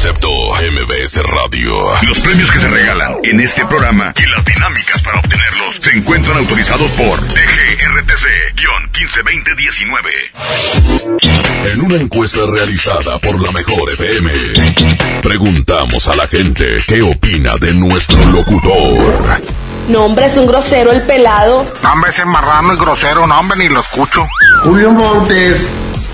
Concepto MBS Radio. Los premios que se regalan en este programa y las dinámicas para obtenerlos se encuentran autorizados por DGRTC-152019. En una encuesta realizada por la Mejor FM, preguntamos a la gente qué opina de nuestro locutor. No, hombre, es un grosero el pelado. No, hombre, ese marrano y grosero, no, hombre, ni lo escucho. Julio Montes.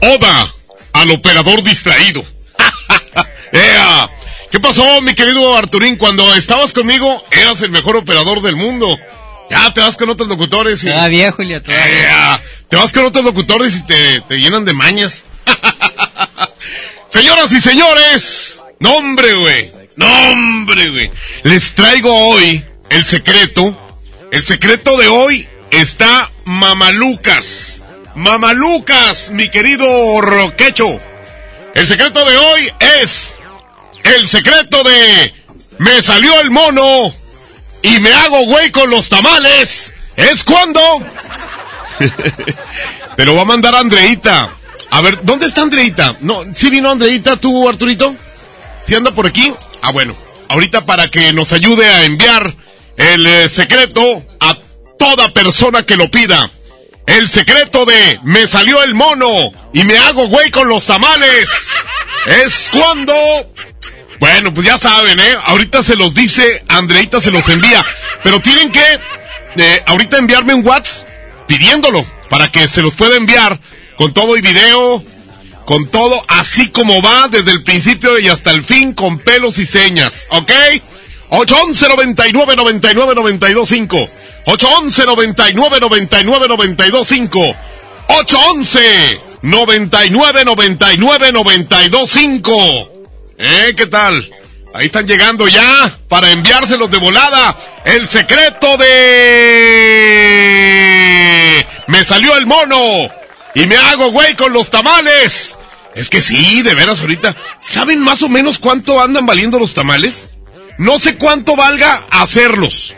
Oda al operador distraído. ¡Ea! ¿Qué pasó, mi querido Arturín? Cuando estabas conmigo, eras el mejor operador del mundo. Ya te vas con otros locutores y. Todavía, Julio, todavía. ¡Ea! Te vas con otros locutores y te, te llenan de mañas. Señoras y señores, nombre, güey. Nombre, güey. Les traigo hoy el secreto. El secreto de hoy está Mamalucas. Mamalucas, mi querido Roquecho. El secreto de hoy es el secreto de me salió el mono y me hago güey con los tamales. ¿Es cuando? Te lo va a mandar Andreita. A ver, ¿dónde está Andreita? No, ¿sí vino Andreita tú, Arturito? ¿Sí anda por aquí? Ah, bueno. Ahorita para que nos ayude a enviar el eh, secreto a toda persona que lo pida. El secreto de me salió el mono y me hago güey con los tamales. Es cuando... Bueno, pues ya saben, ¿eh? Ahorita se los dice, Andreita se los envía. Pero tienen que eh, ahorita enviarme un WhatsApp pidiéndolo para que se los pueda enviar con todo y video, con todo así como va desde el principio y hasta el fin con pelos y señas, ¿ok? 811 99 99 92 5 811 99 99 92 5 811 99 99 92 5 ¿Eh? ¿Qué tal? Ahí están llegando ya para enviárselos de volada. El secreto de... Me salió el mono y me hago güey con los tamales. Es que sí, de veras ahorita. ¿Saben más o menos cuánto andan valiendo los tamales? No sé cuánto valga hacerlos.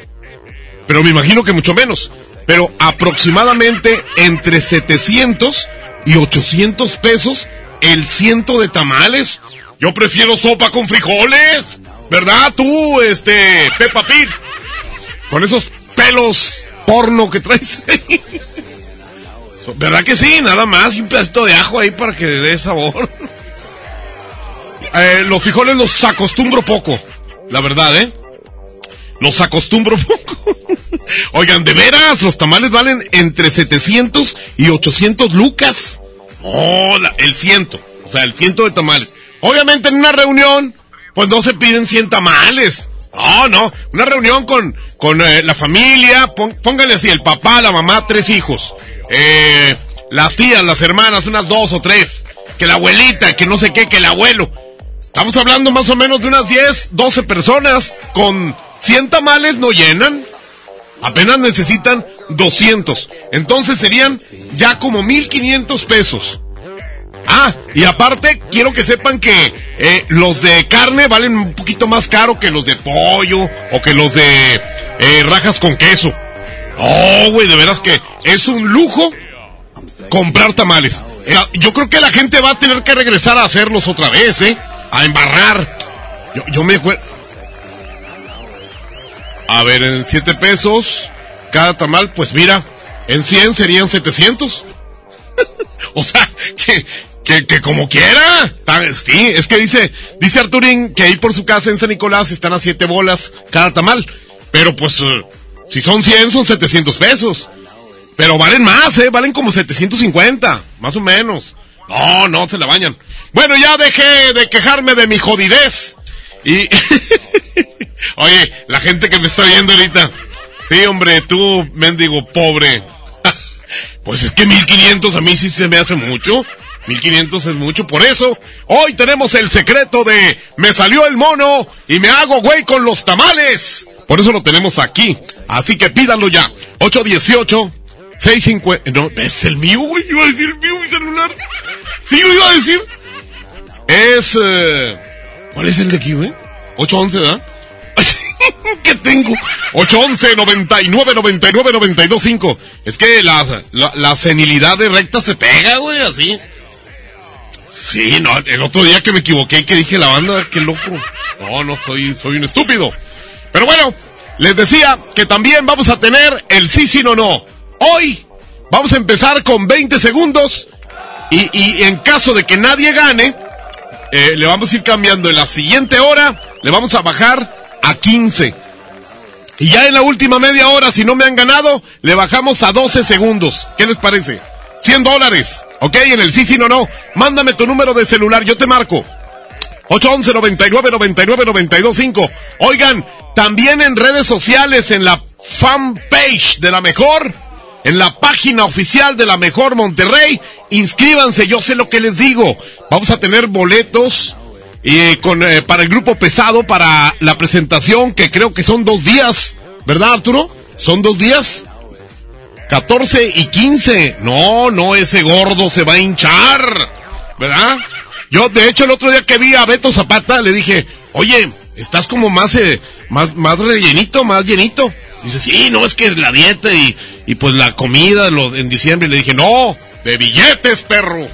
Pero me imagino que mucho menos. Pero aproximadamente entre 700 y 800 pesos el ciento de tamales. Yo prefiero sopa con frijoles. ¿Verdad tú, este, Peppa Pig? Con esos pelos porno que traes. ¿Verdad que sí? Nada más. Y un pedacito de ajo ahí para que dé sabor. Eh, los frijoles los acostumbro poco. La verdad, ¿eh? Los acostumbro poco. Oigan, de veras, los tamales valen entre 700 y 800 lucas. Oh, el ciento. O sea, el ciento de tamales. Obviamente en una reunión, pues no se piden 100 tamales. No, no. Una reunión con, con eh, la familia, pon- póngale así, el papá, la mamá, tres hijos. Eh, las tías, las hermanas, unas dos o tres. Que la abuelita, que no sé qué, que el abuelo. Estamos hablando más o menos de unas 10, 12 personas. Con 100 tamales no llenan. Apenas necesitan 200. Entonces serían ya como 1500 pesos. Ah, y aparte quiero que sepan que eh, los de carne valen un poquito más caro que los de pollo o que los de eh, rajas con queso. Oh, güey, de veras que es un lujo comprar tamales. Yo creo que la gente va a tener que regresar a hacerlos otra vez, ¿eh? A embarrar. Yo, yo me acuerdo. A ver, en 7 pesos cada tamal, pues mira, en 100 serían 700. o sea, que, que, que como quiera. Sí, es que dice, dice Arturín que ahí por su casa en San Nicolás están a 7 bolas cada tamal. Pero pues, eh, si son 100 son 700 pesos. Pero valen más, ¿eh? Valen como 750, más o menos. No, no, se la bañan. Bueno, ya dejé de quejarme de mi jodidez. Y... Oye, la gente que me está viendo ahorita. Sí, hombre, tú, mendigo pobre. pues es que 1500 a mí sí se me hace mucho. 1500 es mucho. Por eso, hoy tenemos el secreto de me salió el mono y me hago güey con los tamales. Por eso lo tenemos aquí. Así que pídanlo ya. 818 650. No, es el mío, güey. Iba a decir el mío, mi celular. Sí, lo iba a decir. Es. eh, ¿Cuál es el de aquí, güey? 811, ¿verdad? ¿Qué tengo? 811 99 99 92 5. Es que la, la, la senilidad de recta se pega, güey, así. Sí, no, el otro día que me equivoqué que dije la banda, qué loco. No, no, soy, soy un estúpido. Pero bueno, les decía que también vamos a tener el sí, sí, no, no. Hoy vamos a empezar con 20 segundos y, y en caso de que nadie gane, eh, le vamos a ir cambiando en la siguiente hora, le vamos a bajar a 15. Y ya en la última media hora, si no me han ganado, le bajamos a 12 segundos. ¿Qué les parece? 100 dólares, ¿ok? En el sí, sí, no, no. Mándame tu número de celular, yo te marco. 811 99 99 92 5. Oigan, también en redes sociales, en la fanpage de la mejor, en la página oficial de la mejor Monterrey, inscríbanse, yo sé lo que les digo. Vamos a tener boletos y con, eh, para el grupo pesado, para la presentación, que creo que son dos días, ¿verdad Arturo? ¿Son dos días? 14 y 15. No, no, ese gordo se va a hinchar, ¿verdad? Yo, de hecho, el otro día que vi a Beto Zapata, le dije, oye, estás como más, eh, más, más rellenito, más llenito. Dice, sí, no, es que la dieta y, y pues la comida en diciembre. Le dije, no, de billetes, perro.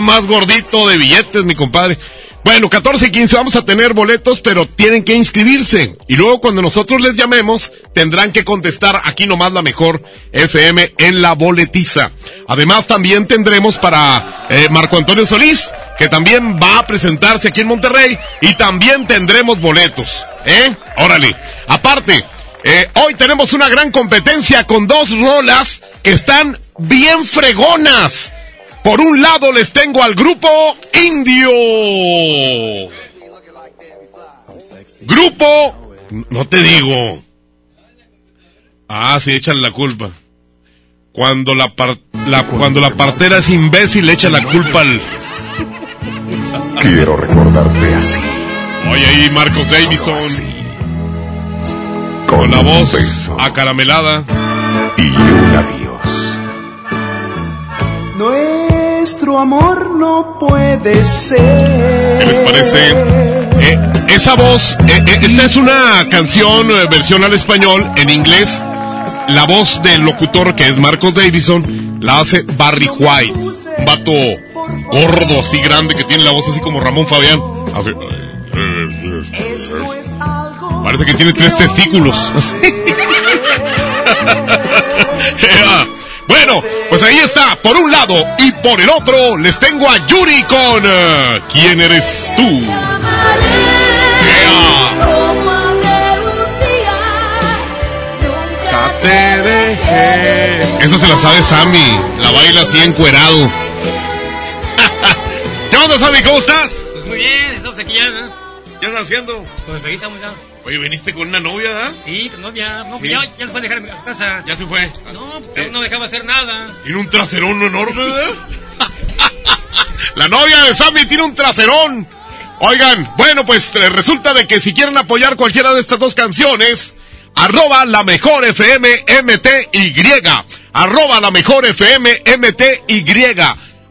Más gordito de billetes, mi compadre. Bueno, 14 y 15 vamos a tener boletos, pero tienen que inscribirse. Y luego cuando nosotros les llamemos, tendrán que contestar aquí nomás la mejor FM en la boletiza. Además también tendremos para eh, Marco Antonio Solís, que también va a presentarse aquí en Monterrey. Y también tendremos boletos. ¿Eh? Órale. Aparte, eh, hoy tenemos una gran competencia con dos rolas que están bien fregonas. Por un lado les tengo al grupo Indio. Grupo... No te digo. Ah, sí, échale la culpa. Cuando la, par- la- cuando la partera es imbécil, echa la culpa al... Quiero recordarte así. Oye, ahí Marcos Davison. Con la voz acaramelada. Y un adiós. Amor no puede ser. ¿Qué les parece? Eh, esa voz, eh, eh, esta es una canción versión al español, en inglés. La voz del locutor que es Marcos Davison la hace Barry White, un vato gordo, así grande, que tiene la voz así como Ramón Fabián. Hace- Parece que tiene tres testículos. Bueno, pues ahí está, por un lado y por el otro les tengo a Yuri con eh, ¿Quién eres tú? Ea. Te dejé. Esa se la sabe Sammy, la baila así encuerado. ¿Qué onda Sammy? ¿Cómo estás? Pues muy bien, estamos aquí ya, ¿no? ¿Qué andas haciendo? Pues aquí estamos ya. Oye, viniste con una novia, ¿verdad? Sí, tu novia. No, Sí. ya, ya nos fue a dejar a casa. Ya se fue. No, pues no dejaba hacer nada. Tiene un traserón enorme, ¿verdad? La novia de Sammy tiene un traserón. Oigan, bueno, pues eh, resulta de que si quieren apoyar cualquiera de estas dos canciones, arroba la mejor FM MTY, arroba la mejor FM MTY,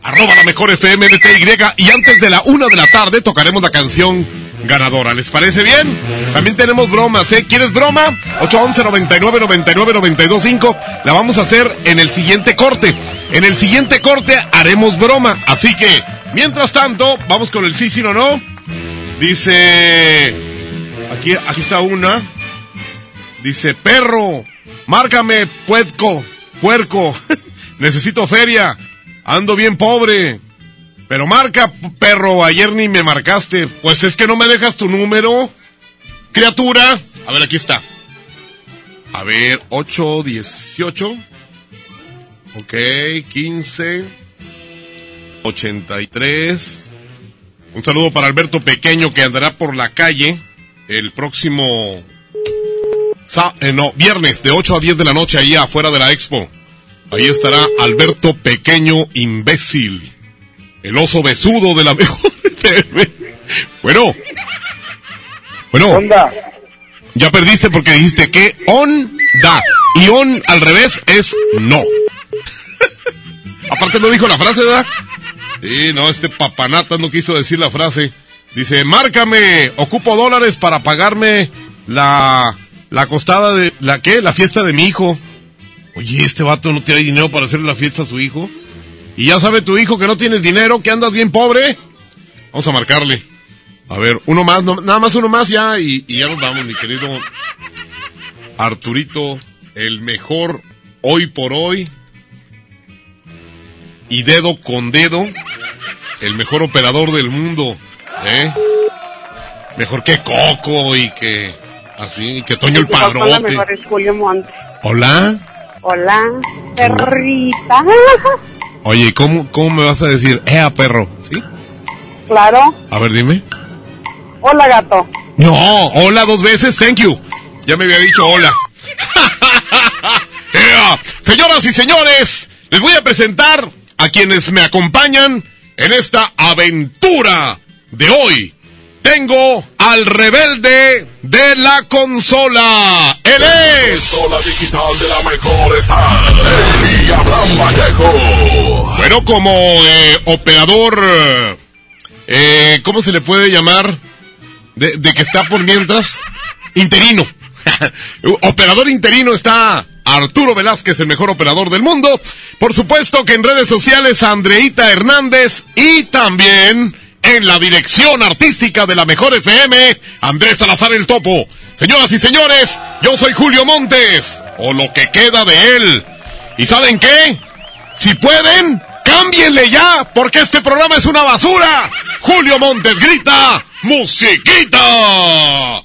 arroba la mejor FM MTY, y antes de la una de la tarde tocaremos la canción ganadora. ¿Les parece bien? También tenemos bromas, ¿eh? ¿Quieres broma? 811 99 99 925. La vamos a hacer en el siguiente corte. En el siguiente corte haremos broma. Así que, mientras tanto, vamos con el sí, sí o no. Dice. Aquí, aquí está una. Dice, perro, márcame, puerco, puerco. Necesito feria. Ando bien pobre. Pero marca, perro, ayer ni me marcaste. Pues es que no me dejas tu número. Criatura. A ver, aquí está. A ver, 8, 18. Ok, 15. 83. Un saludo para Alberto Pequeño que andará por la calle el próximo... Eh, no, viernes de 8 a 10 de la noche ahí afuera de la expo. Ahí estará Alberto Pequeño Imbécil. El oso besudo de la mejor. Bueno. Bueno. Onda. Ya perdiste porque dijiste que on da. Y on al revés es no. Aparte no dijo la frase, ¿verdad? Sí, no, este papanata no quiso decir la frase. Dice, márcame, ocupo dólares para pagarme la, la costada de, ¿la qué? La fiesta de mi hijo. Oye, este vato no tiene dinero para hacerle la fiesta a su hijo. Y ya sabe tu hijo que no tienes dinero, que andas bien pobre. Vamos a marcarle. A ver, uno más, no- nada más uno más ya y, y ya nos vamos, mi querido Arturito, el mejor hoy por hoy. Y dedo con dedo, el mejor operador del mundo, ¿eh? Mejor que Coco y que así, que Toño el Padrote. mejor es Julio Monte. Hola. Hola, perrita. Oye, ¿cómo, ¿cómo me vas a decir, ea perro? ¿Sí? Claro. A ver, dime. Hola, gato. No, hola dos veces, thank you. Ya me había dicho hola. Ea, Señoras y señores, les voy a presentar a quienes me acompañan en esta aventura de hoy. Tengo al rebelde de la consola. Él es. Consola digital de la mejor está. El Abraham Vallejo. Bueno, como eh, operador, eh, ¿cómo se le puede llamar? De, de que está por mientras, interino. operador interino está Arturo Velázquez, el mejor operador del mundo. Por supuesto que en redes sociales Andreita Hernández y también en la dirección artística de la mejor FM, Andrés Salazar el Topo. Señoras y señores, yo soy Julio Montes, o lo que queda de él. ¿Y saben qué? Si pueden, cámbienle ya, porque este programa es una basura. Julio Montes grita, musiquita.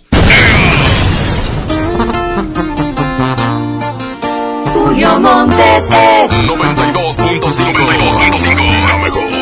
Julio Montes es 92.5. 92.5. La mejor.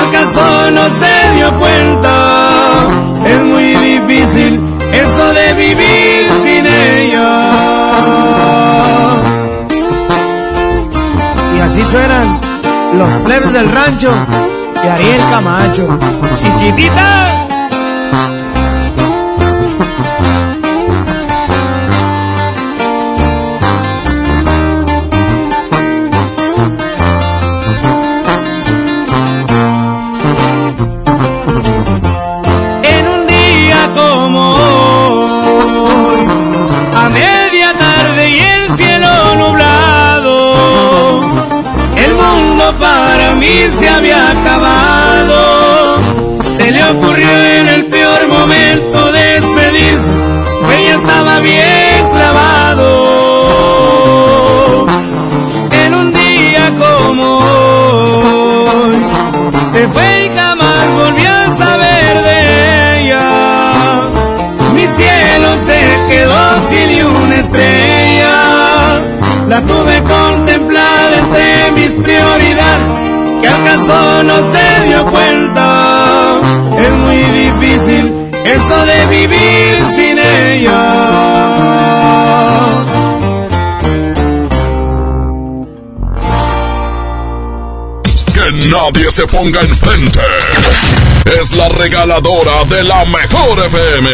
que al caso no se dio cuenta. Es muy difícil eso de vivir sin ella. Y así suenan los plebes del rancho y Ariel Camacho. Chiquitita. Se ponga enfrente. Es la regaladora de la mejor FM.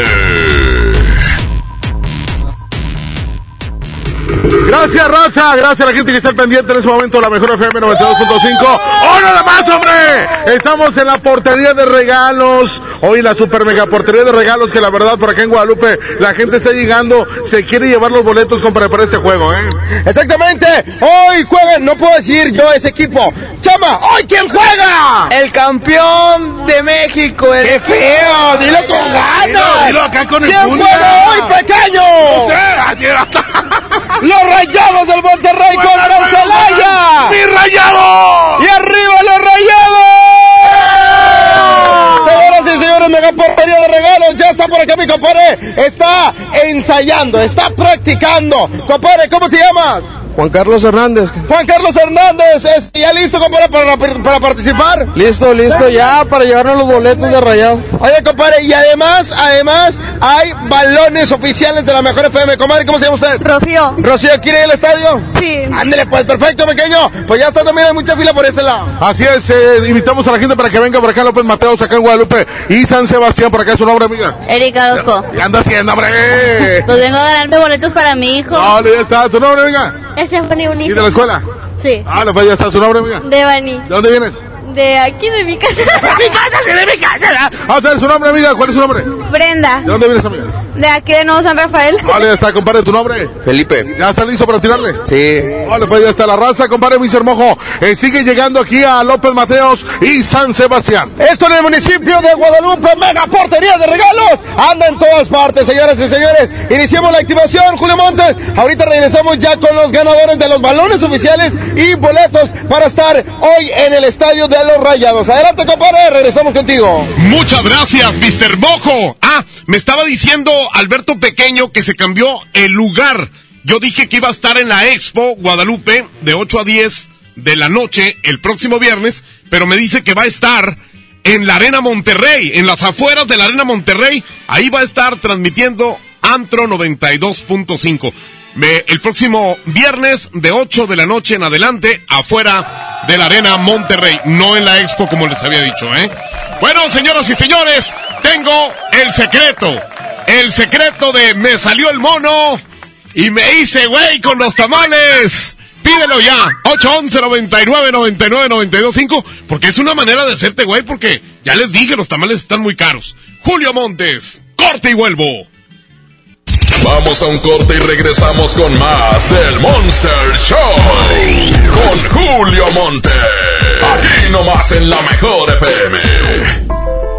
Gracias, raza. Gracias a la gente que está al pendiente en ese momento. La mejor FM 92.5. ¡Oh, nada más, hombre! Estamos en la portería de regalos. Hoy la super mega portería de regalos que la verdad por acá en Guadalupe la gente está llegando. Se quiere llevar los boletos compra para este juego, ¿eh? Exactamente. Hoy juegan, no puedo decir yo ese equipo. Chama, ¿hoy quién juega? El campeón de México. El... ¡Qué feo! Dilo con ganas. Dilo, dilo acá con el ¿Quién juega hoy, pequeño? No sé, así era. Los rayados del Monterrey contra el Celaya. ¡Mi rayado! Y arriba los rayados. Señoras y señores, mega portería de regalos. Ya está por acá mi compadre. Está ensayando, está practicando. Compadre, ¿cómo te llamas? Juan Carlos Hernández. Juan Carlos Hernández, ¿es- ¿ya listo compadre para, para participar? Listo, listo, ya para llevarnos los boletos de rayado. Oye, compadre, y además, además, hay balones oficiales de la mejor FM. Comadre, ¿cómo se llama usted? Rocío. Rocío, ¿quiere ir al estadio? Sí. Ándele, pues, perfecto, pequeño. Pues ya está también, hay mucha fila por este lado. Así es, eh, invitamos a la gente para que venga por acá López Mateos, acá en Guadalupe y San Sebastián, por acá es su nombre, amiga. Erika Orozco. ¿Qué anda haciendo, hombre? Pues vengo a ganarme boletos para mi hijo. No, ya está, tu nombre, amiga. Stephanie ¿Y Ulises. de la escuela? Sí. Ah, no, pues ya está su nombre, amiga. De Bani. ¿De dónde vienes? De aquí, de mi casa. mi casa, de mi casa! Vamos a ver su nombre, amiga. ¿Cuál es su nombre? Brenda. ¿De dónde vienes, amiga? De aquí de Nuevo San Rafael. Vale, ya está, compadre, tu nombre. Felipe. ¿Ya está listo para tirarle? Sí. Vale, pues ya está la raza, compadre Miser Mojo. Eh, sigue llegando aquí a López Mateos y San Sebastián. Esto en el municipio de Guadalupe, mega portería de regalos. Anda en todas partes, señoras y señores. Iniciamos la activación, Julio Montes. Ahorita regresamos ya con los ganadores de los balones oficiales y boletos para estar hoy en el estadio de los Rayados. Adelante, compadre, regresamos contigo. Muchas gracias, Mr. Mojo. Ah, me estaba diciendo Alberto Pequeño que se cambió el lugar. Yo dije que iba a estar en la Expo Guadalupe de 8 a 10 de la noche el próximo viernes, pero me dice que va a estar en la Arena Monterrey, en las afueras de la Arena Monterrey. Ahí va a estar transmitiendo Antro 92.5. Me- El próximo viernes de 8 de la noche en adelante, afuera de la Arena Monterrey, no en la Expo como les había dicho, ¿eh? Bueno, señoras y señores, tengo el secreto. El secreto de me salió el mono y me hice güey con los tamales. Pídelo ya, 811 99 99 925, porque es una manera de hacerte güey, porque ya les dije, los tamales están muy caros. Julio Montes, corte y vuelvo. Vamos a un corte y regresamos con más del Monster Show. Con Julio Monte. Aquí nomás en la mejor FM.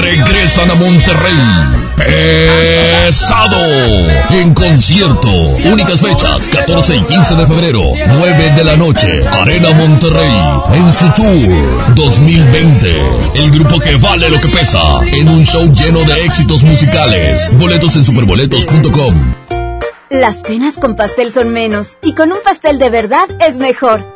Regresan a Monterrey. Pesado. En concierto. Únicas fechas, 14 y 15 de febrero, 9 de la noche. Arena Monterrey. En su tour 2020. El grupo que vale lo que pesa. En un show lleno de éxitos musicales. Boletos en superboletos.com. Las penas con pastel son menos y con un pastel de verdad es mejor.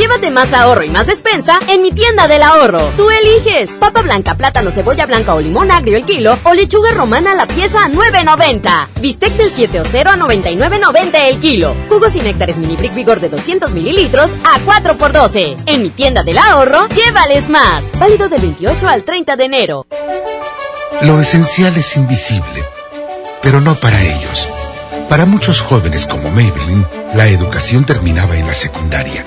Llévate más ahorro y más despensa en mi tienda del ahorro. Tú eliges papa blanca, plátano, cebolla blanca o limón agrio el kilo o lechuga romana la pieza a 9.90. Bistec del 7 o 0 a 99.90 el kilo. Jugos y néctares mini brick vigor de 200 mililitros a 4 por 12. En mi tienda del ahorro, llévales más. Válido del 28 al 30 de enero. Lo esencial es invisible, pero no para ellos. Para muchos jóvenes como Maybelline, la educación terminaba en la secundaria.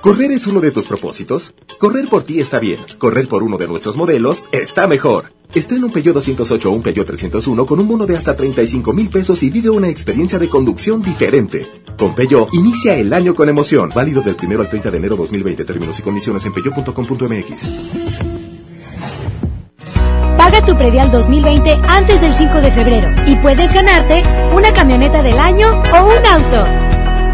¿Correr es uno de tus propósitos? Correr por ti está bien. Correr por uno de nuestros modelos está mejor. Estrena un Peugeot 208 o un Peugeot 301 con un bono de hasta 35 mil pesos y vive una experiencia de conducción diferente. Con Peugeot, inicia el año con emoción. Válido del 1 al 30 de enero 2020. Términos y condiciones en peugeot.com.mx. Paga tu predial 2020 antes del 5 de febrero y puedes ganarte una camioneta del año o un auto.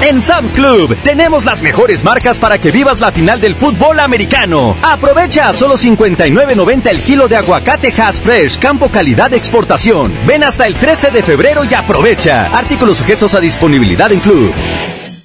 En Sam's Club tenemos las mejores marcas para que vivas la final del fútbol americano. Aprovecha a solo 59.90 el kilo de aguacate Hass Fresh, campo calidad de exportación. Ven hasta el 13 de febrero y aprovecha. Artículos sujetos a disponibilidad en Club.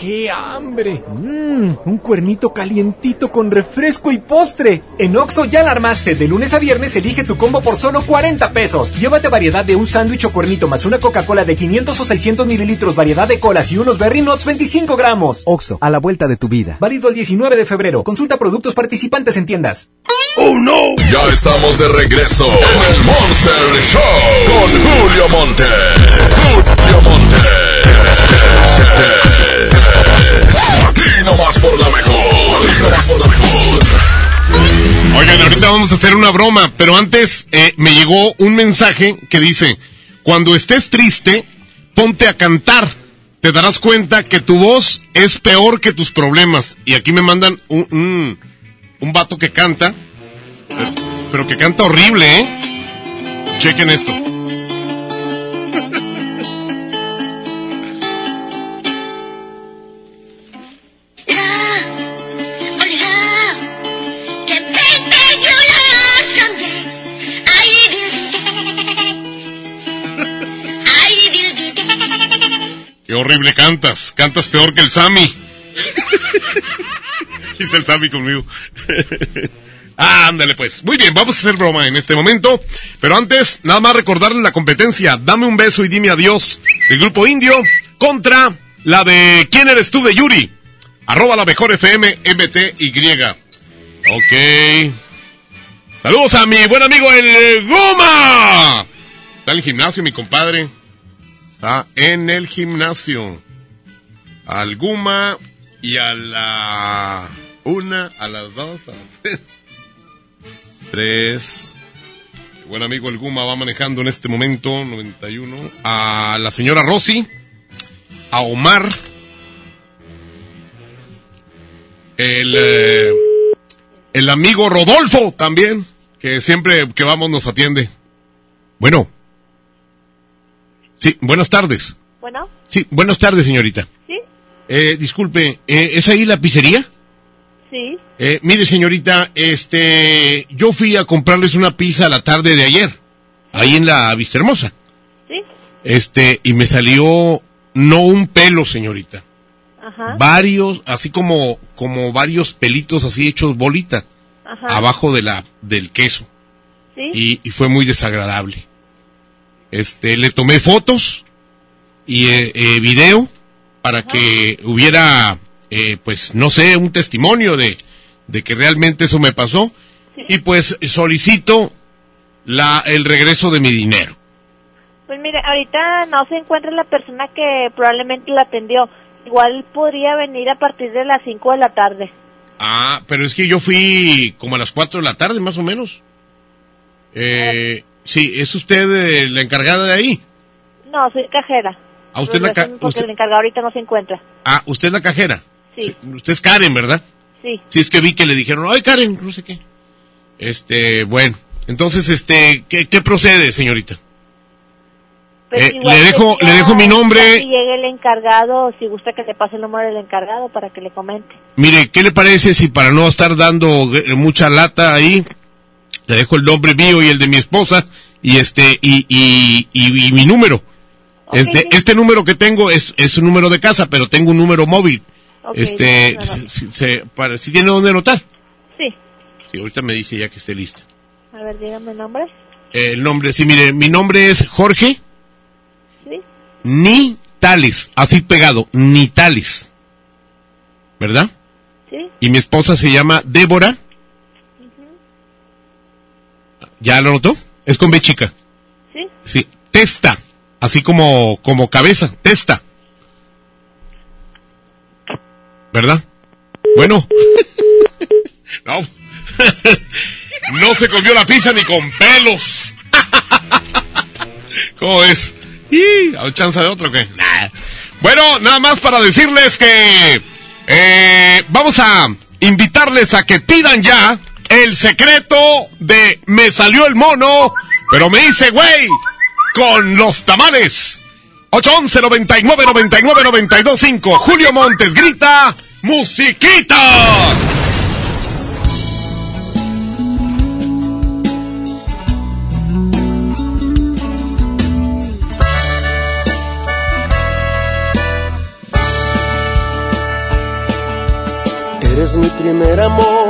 ¡Qué hambre! Mmm, un cuernito calientito con refresco y postre. En Oxo ya la armaste. De lunes a viernes elige tu combo por solo 40 pesos. Llévate variedad de un sándwich o cuernito más una Coca-Cola de 500 o 600 mililitros, variedad de colas y unos Berry Nuts 25 gramos. Oxo, a la vuelta de tu vida. Válido el 19 de febrero. Consulta productos participantes en tiendas. ¡Oh, no! Ya estamos de regreso en el Monster Show con Julio Monte. Julio Monte. Oigan, ahorita vamos a hacer una broma, pero antes eh, me llegó un mensaje que dice, cuando estés triste, ponte a cantar. Te darás cuenta que tu voz es peor que tus problemas. Y aquí me mandan un, un, un vato que canta, pero, pero que canta horrible, ¿eh? Chequen esto. Qué horrible cantas. Cantas peor que el Sammy. Dice el Sammy conmigo. ah, ándale pues. Muy bien, vamos a hacer broma en este momento. Pero antes, nada más recordarles la competencia. Dame un beso y dime adiós. El grupo indio contra la de ¿Quién eres tú de Yuri? Arroba la mejor FM MTY. Ok. Saludos a mi buen amigo el Guma. Está en el gimnasio, mi compadre. Está en el gimnasio. Al Guma y a la una, a las dos, a las tres. Mi buen amigo el Guma va manejando en este momento, 91. A la señora Rosy. A Omar. El, eh, el amigo Rodolfo también, que siempre que vamos nos atiende. Bueno. Sí, buenas tardes. Bueno, Sí, buenas tardes, señorita. ¿sí? Eh, disculpe, eh, ¿es ahí la pizzería? Sí. Eh, mire, señorita, este, yo fui a comprarles una pizza la tarde de ayer, ahí en la Vista Hermosa. Sí. Este, y me salió no un pelo, señorita. Ajá. Varios, así como, como varios pelitos así hechos bolita, Ajá. abajo de la, del queso. Sí. Y, y fue muy desagradable. Este, le tomé fotos y eh, eh, video para que hubiera, eh, pues, no sé, un testimonio de, de que realmente eso me pasó. Y pues solicito la, el regreso de mi dinero. Pues mire, ahorita no se encuentra la persona que probablemente la atendió. Igual podría venir a partir de las 5 de la tarde. Ah, pero es que yo fui como a las 4 de la tarde, más o menos. Eh, sí, ¿es usted eh, la encargada de ahí? No, soy cajera. ¿A usted la ca- Porque usted- el encargado ahorita no se encuentra. Ah, usted es la cajera. Sí, Usted es Karen, ¿verdad? sí. Sí, es que vi que le dijeron, ay, Karen, no sé qué. Este, bueno, entonces, este, ¿qué, qué procede, señorita? Pues Eh, igual le dejo- le dejo mi nombre. Si llegue el encargado, si gusta que le pase el número del encargado para que le comente. Mire, ¿qué le parece si para no estar dando mucha lata ahí, le dejo el nombre mío y el de mi esposa y este, y, y, y- y mi número? Este, este número que tengo es, es un número de casa, pero tengo un número móvil. Este, si, si- para, si tiene dónde anotar. Sí. Sí, ahorita me dice ya que esté lista. A ver, dígame el nombre. Eh, el nombre, sí, mire, mi nombre es Jorge Sí. Nitales, así pegado, Nitales. ¿Verdad? Sí. Y mi esposa se llama Débora. ¿Ya lo notó? Es con B chica. Sí. Sí, Testa, así como, como cabeza, Testa. ¿Verdad? Bueno. no. no se comió la pizza ni con pelos. ¿Cómo es? ¿Y ¿Hay chance de otro o qué? Nah. Bueno, nada más para decirles que eh, vamos a invitarles a que pidan ya el secreto de me salió el mono, pero me hice güey con los tamales. 811 99 99 92 5. Julio Montes grita musiquita. Eres mi primer amor,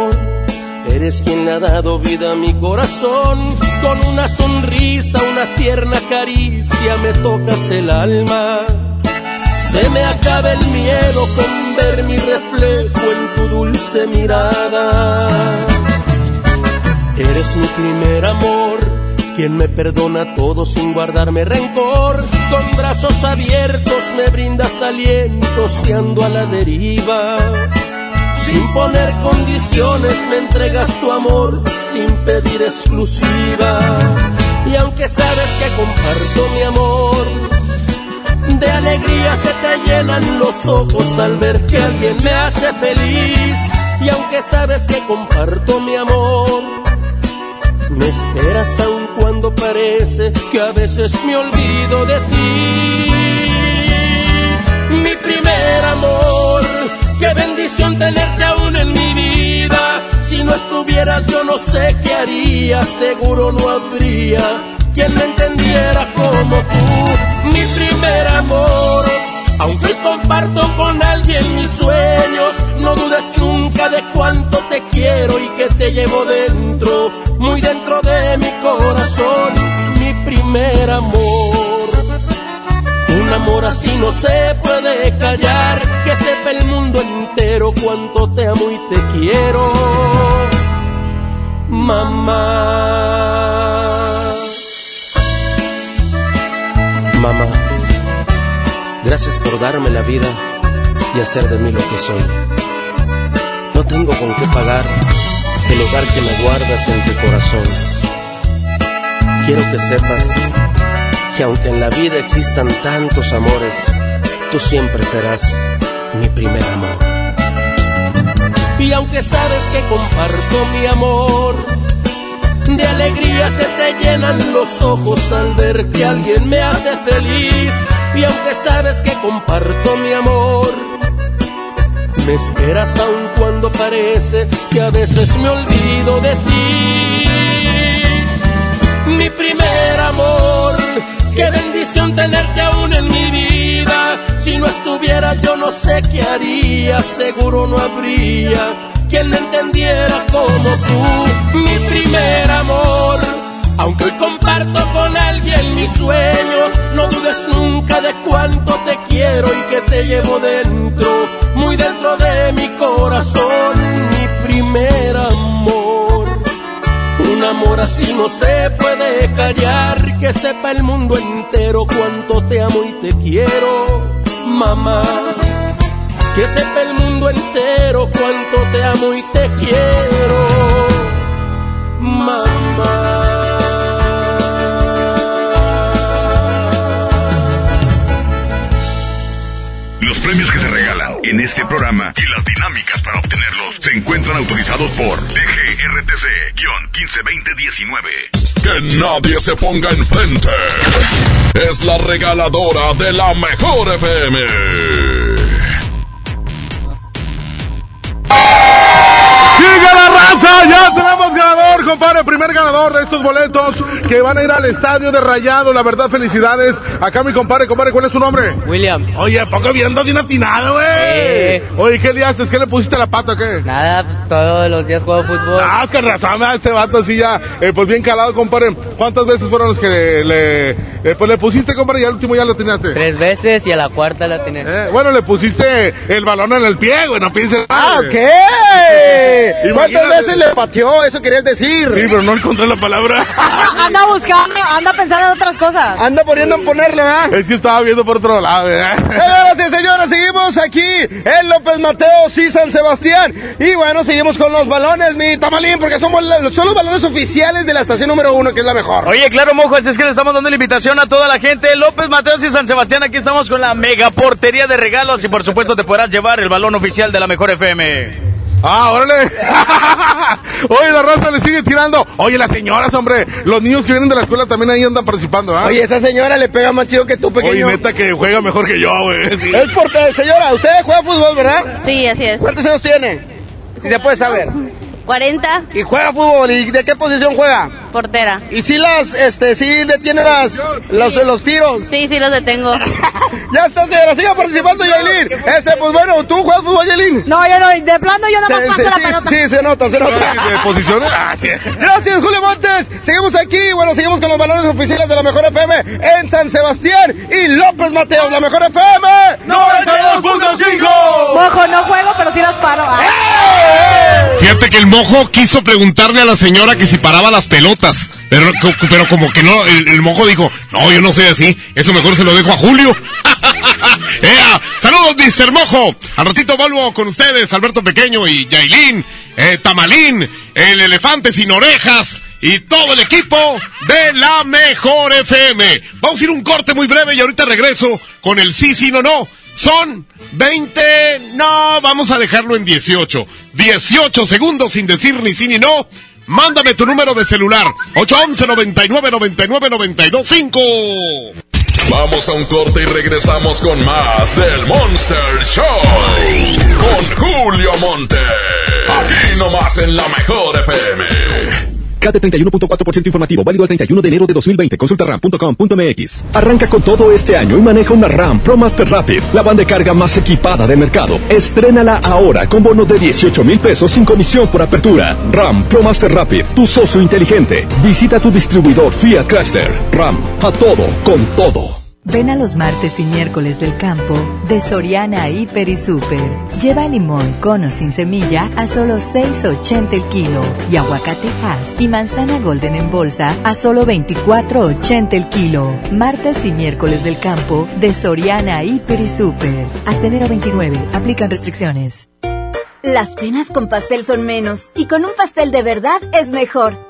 eres quien ha dado vida a mi corazón. Con una sonrisa, una tierna caricia me tocas el alma. Se me acaba el miedo con ver mi reflejo en tu dulce mirada. Eres mi primer amor, quien me perdona todo sin guardarme rencor. Con brazos abiertos me brindas aliento si ando a la deriva. Sin poner condiciones me entregas tu amor sin pedir exclusiva. Y aunque sabes que comparto mi amor, de alegría se te llenan los ojos al ver que alguien me hace feliz. Y aunque sabes que comparto mi amor, me esperas aun cuando parece que a veces me olvido de ti. Mi primer amor, qué bendición tenerte aún en mi vida. Si no estuvieras yo no sé qué haría, seguro no habría quien me entendiera como tú. Mi primer amor, aunque comparto con alguien mis sueños, no dudes nunca de cuánto te quiero y que te llevo dentro, muy dentro de mi corazón, mi primer amor. Un amor así no se puede callar, que sepa el mundo entero cuánto te amo y te quiero. mamá. Mamá, gracias por darme la vida y hacer de mí lo que soy. No tengo con qué pagar el hogar que me guardas en tu corazón. Quiero que sepas que aunque en la vida existan tantos amores, tú siempre serás mi primer amor. Y aunque sabes que comparto mi amor, de alegría se te llenan los ojos al ver que alguien me hace feliz. Y aunque sabes que comparto mi amor, me esperas aun cuando parece que a veces me olvido de ti. Mi primer amor, qué bendición tenerte aún en mi vida. Si no estuvieras yo no sé qué haría, seguro no habría quien me entendiera como tú. Mi primer amor, aunque hoy comparto con alguien mis sueños, no dudes nunca de cuánto te quiero y que te llevo dentro, muy dentro de mi corazón. Amor así no se puede callar, que sepa el mundo entero cuánto te amo y te quiero, mamá. Que sepa el mundo entero cuánto te amo y te quiero, mamá. Los premios que se regalan en este programa y las dinámicas para obtenerlos se encuentran autorizados por DGRTC-152019. Que nadie se ponga enfrente. Es la regaladora de la mejor FM. ¡Sigue la raza! ¡Ya tenemos ganador, compadre! Primer ganador de estos boletos que van a ir al estadio de Rayado. La verdad, felicidades. Acá mi compadre, compadre, ¿cuál es tu nombre? William. Oye, poco viendo bien atinado, güey. Oye, ¿qué le haces? ¿Qué le pusiste a la pata o qué? Nada, pues todos los días juego fútbol. Ah, es que razón, a este vato así ya, eh, pues bien calado, compadre. ¿Cuántas veces fueron los que le, le- eh, pues le pusiste, compadre, y al último ya lo teníaste? Tres veces y a la cuarta la tenés. Eh, bueno, le pusiste el balón en el pie, güey, no pienses ¡Ah, mal, güey. ok! ¿Cuántas veces le pateó? Eso querías decir. Sí, pero no encontré la palabra. Anda buscando, anda pensando en otras cosas. Anda poniendo en ponerle, ¿verdad? Es que estaba viendo por otro lado, ¿verdad? Señoras y señores, seguimos aquí en López Mateos y San Sebastián. Y bueno, seguimos con los balones, mi tamalín, porque somos la- son los balones oficiales de la estación número uno, que es la mejor. Oye, claro, mojo, es que le estamos dando la invitación a toda la gente. López Mateos y San Sebastián, aquí estamos con la mega portería de regalos y por supuesto te podrás llevar el balón oficial de la mejor FM. Ah, órale. Oye, la raza le sigue tirando. Oye, las señoras, hombre. Los niños que vienen de la escuela también ahí andan participando, ¿ah? Oye, esa señora le pega más chido que tú, Oye, pequeño. neta que juega mejor que yo, güey. Sí. Es porque, señora, usted juega fútbol, ¿verdad? Sí, así es. ¿Cuántos años tiene? Si se puede saber. 40, ¿Y juega fútbol? ¿Y de qué posición juega? portera. ¿Y si las, este, si detiene las, los, los tiros? Sí, sí los detengo. Ya está, señora, siga participando, Yailin. Este, pues bueno, ¿tú juegas fútbol, Yailin? No, yo no, de plano yo no Sí, me paso sí, la sí, pelota. sí, se nota, se nota. ¿De posiciones? Ah, sí. Gracias, Julio Montes. Seguimos aquí, bueno, seguimos con los balones oficiales de la Mejor FM en San Sebastián y López Mateos, la Mejor FM 92.5. Mojo, no juego, pero sí los paro. Ah. Fíjate que el mojo quiso preguntarle a la señora que si paraba las pelotas. Pero, pero como que no, el, el mojo dijo, no, yo no soy así. Eso mejor se lo dejo a Julio. ¡Ea! Saludos, Mr. Mojo. Al ratito vuelvo con ustedes, Alberto Pequeño y Yailin, eh, Tamalín, el elefante sin orejas y todo el equipo de la mejor FM. Vamos a ir un corte muy breve y ahorita regreso con el sí, sí, no, no. Son 20, no, vamos a dejarlo en 18. 18 segundos sin decir ni sí ni no. Mándame tu número de celular. 811 99 99 92 5. Vamos a un corte y regresamos con más del Monster Show. Con Julio Monte. Aquí nomás en la mejor FM. CAT 31.4% informativo, válido al 31 de enero de 2020. Consulta ram.com.mx. Arranca con todo este año y maneja una RAM ProMaster Rapid, la van de carga más equipada del mercado. Estrénala ahora con bono de 18 mil pesos sin comisión por apertura. RAM ProMaster Rapid, tu socio inteligente. Visita tu distribuidor Fiat Chrysler. RAM, a todo, con todo. Ven a los martes y miércoles del campo de Soriana Hiper y Super. Lleva limón con o sin semilla a solo 6.80 el kilo y aguacate Hass y manzana Golden en bolsa a solo 24.80 el kilo. Martes y miércoles del campo de Soriana Hiper y Super. Hasta enero 29. Aplican restricciones. Las penas con pastel son menos y con un pastel de verdad es mejor.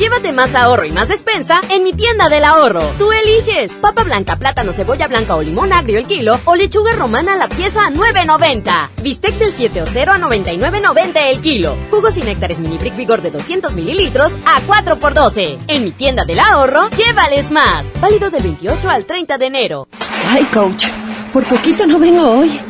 Llévate más ahorro y más despensa en mi tienda del ahorro. Tú eliges papa blanca, plátano, cebolla blanca o limón agrio el kilo o lechuga romana la pieza a 9.90. Bistec del 7 o 0 a 99.90 el kilo. Jugos y néctares mini brick vigor de 200 mililitros a 4 por 12. En mi tienda del ahorro, llévales más. Válido del 28 al 30 de enero. Ay, coach, por poquito no vengo hoy.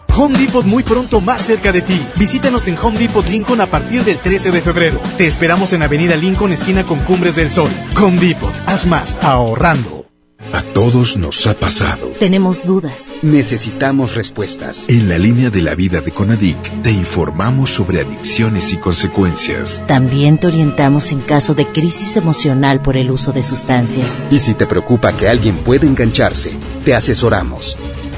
Home Depot muy pronto más cerca de ti. Visítanos en Home Depot Lincoln a partir del 13 de febrero. Te esperamos en Avenida Lincoln, esquina con Cumbres del Sol. Home Depot, haz más ahorrando. A todos nos ha pasado. Tenemos dudas. Necesitamos respuestas. En la línea de la vida de Conadic te informamos sobre adicciones y consecuencias. También te orientamos en caso de crisis emocional por el uso de sustancias. Y si te preocupa que alguien pueda engancharse, te asesoramos.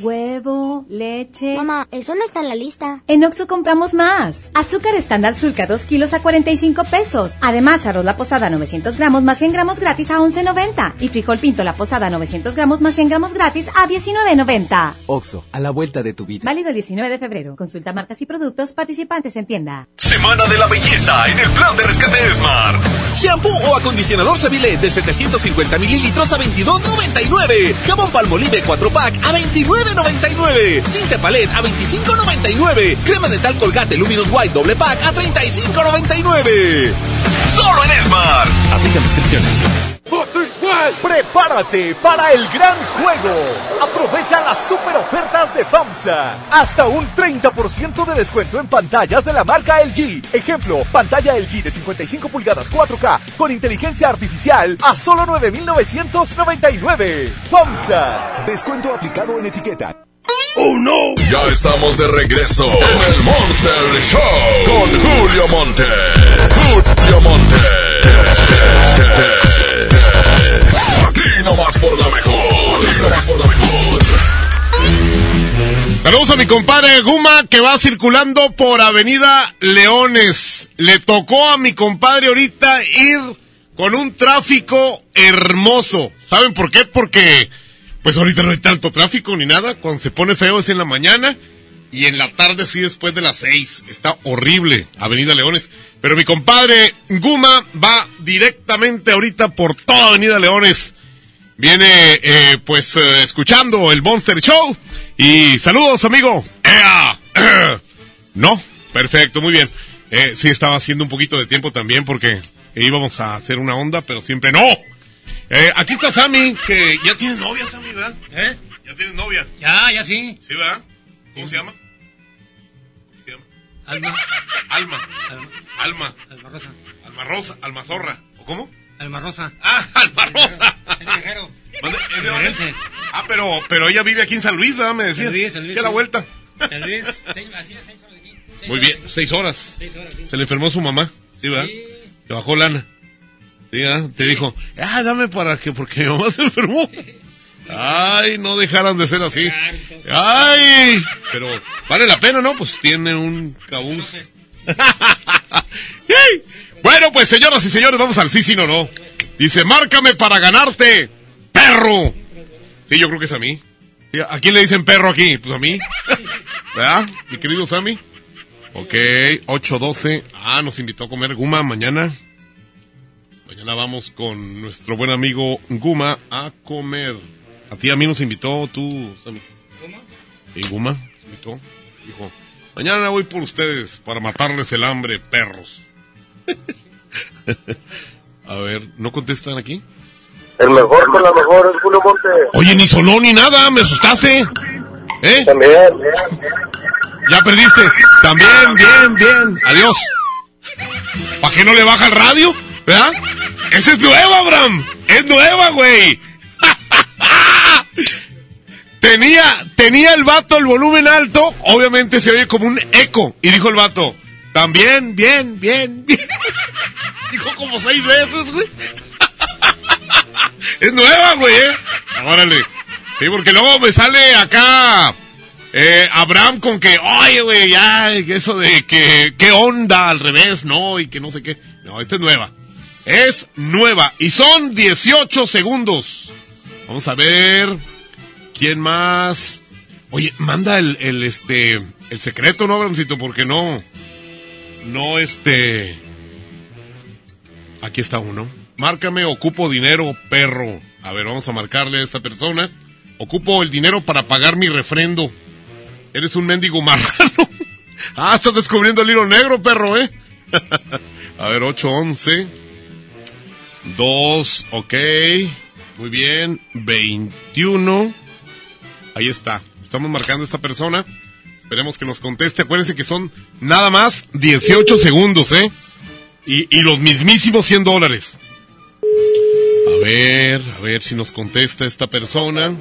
Huevo, leche. Mamá, eso no está en la lista. En Oxo compramos más. Azúcar estándar sulca 2 kilos a 45 pesos. Además, arroz la posada 900 gramos más 100 gramos gratis a 11.90. Y frijol pinto la posada 900 gramos más 100 gramos gratis a 19.90. Oxo, a la vuelta de tu vida. Válido el 19 de febrero. Consulta marcas y productos participantes en tienda. Semana de la belleza en el plan de rescate Smart. Shampoo o acondicionador Seville de 750 mililitros a 22.99. Jabón Palmolive 4 pack a 29.99. Tinte Palette a 25.99. Crema dental Colgate Luminous White doble pack a 35.99. Solo en Smart. Aplica descripciones. Prepárate para el gran juego. Aprovecha las super ofertas de FAMSA. Hasta un 30% de descuento en pantallas de la marca LG. Ejemplo, pantalla LG de 55 pulgadas 4K con inteligencia artificial a solo 9,999. FAMSA. Descuento aplicado en etiqueta. ¡Oh no! Ya estamos de regreso en el Monster Show con Julio Monte. Julio Monte. Aquí nomás por la mejor. Aquí nomás por la mejor. Saludos a mi compadre Guma que va circulando por Avenida Leones. Le tocó a mi compadre ahorita ir con un tráfico hermoso. ¿Saben por qué? Porque pues ahorita no hay tanto tráfico ni nada. Cuando se pone feo es en la mañana y en la tarde sí después de las seis. Está horrible Avenida Leones. Pero mi compadre Guma va directamente ahorita por toda Avenida Leones. Viene eh, pues eh, escuchando el Monster Show. Y saludos amigo. ¡Ea! No, Perfecto, muy bien. Eh, sí, estaba haciendo un poquito de tiempo también porque íbamos a hacer una onda, pero siempre no. Eh, aquí está Sammy, que ya tienes novia, Sammy, ¿verdad? ¿Eh? Ya tienes novia. Ya, ya sí. ¿Sí, verdad? ¿Cómo se llama? ¿Cómo se llama? Alma. Alma. Alma. Alma. Alma Rosa. Alma Rosa. Alma Zorra. ¿O cómo? Alma Rosa. Ah, Alma Rosa. Es viajero. ¿Es? Morelense. Ah, pero, pero ella vive aquí en San Luis, ¿verdad? Me decías. San Luis, San Luis, ¿Qué la sí. vuelta? San Luis. Así a seis horas aquí. Seis Muy horas bien, seis horas. Seis horas, sí. Se le enfermó su mamá, ¿sí, verdad? Te bajó lana. Sí, ¿verdad? Te dijo, ah, dame para que, porque mi mamá se enfermó. Ay, no dejaran de ser así. Ay, pero vale la pena, ¿no? Pues tiene un cabuz. Bueno, pues señoras y señores, vamos al sí, sí, no, no. Dice, márcame para ganarte, perro. Sí, yo creo que es a mí. ¿A quién le dicen perro aquí? Pues a mí. ¿Verdad? Mi querido Sammy. Ok, 8.12. Ah, nos invitó a comer Guma mañana. Mañana vamos con nuestro buen amigo Guma a comer. A ti, a mí nos invitó tú, Sammy. ¿Guma? Y Guma nos invitó. Dijo, mañana voy por ustedes para matarles el hambre, perros. a ver, ¿no contestan aquí? El mejor con la mejor es Julio Monte. Oye, ni sonó ni nada, me asustaste. ¿Eh? También. Ya perdiste. También, bien, bien. Adiós. ¿Para qué no le baja el radio? ¿Verdad? Esa es nueva, Abraham. Es nueva, güey. tenía, tenía el vato el volumen alto. Obviamente se oye como un eco. Y dijo el vato, también, bien, bien, dijo como seis veces, güey. es nueva, güey, ¿eh? Sí, porque luego me sale acá eh, Abraham con que, oye, güey, ya, eso de que, qué onda al revés, no, y que no sé qué. No, esta es nueva. Es nueva. Y son 18 segundos. Vamos a ver. ¿Quién más? Oye, manda el, el este, el secreto, ¿no, Abrahamcito? Porque no, no, este... Aquí está uno. Márcame, ocupo dinero, perro. A ver, vamos a marcarle a esta persona. Ocupo el dinero para pagar mi refrendo. Eres un mendigo marrano. ah, estás descubriendo el hilo negro, perro, ¿eh? a ver, 8, 11. 2, ok. Muy bien. 21. Ahí está. Estamos marcando a esta persona. Esperemos que nos conteste. Acuérdense que son nada más 18 segundos, ¿eh? Y, y los mismísimos 100 dólares. A ver, a ver si nos contesta esta persona.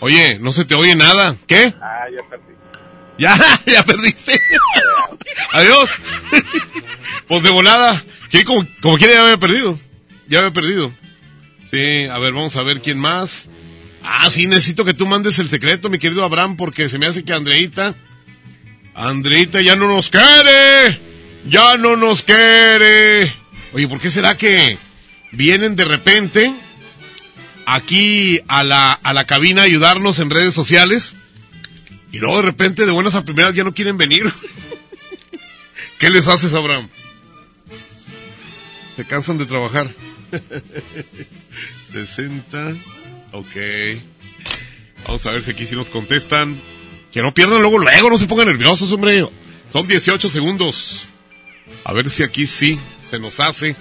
Oye, no se te oye nada. ¿Qué? Ah, ya perdí. Ya, ya perdiste. Adiós. pues de volada. ¿Qué? Como, como quiera ya había perdido. Ya había perdido. Sí, a ver, vamos a ver quién más. Ah, sí, necesito que tú mandes el secreto, mi querido Abraham, porque se me hace que Andreita... Andreita ya no nos quiere. Ya no nos quiere. Oye, ¿por qué será que vienen de repente aquí a la, a la cabina a ayudarnos en redes sociales? Y luego de repente, de buenas a primeras, ya no quieren venir. ¿Qué les haces, Abraham? Se cansan de trabajar. 60. Ok. Vamos a ver si aquí sí nos contestan. Que no pierdan luego, luego, no se pongan nerviosos, hombre. Son 18 segundos. A ver si aquí sí se nos hace.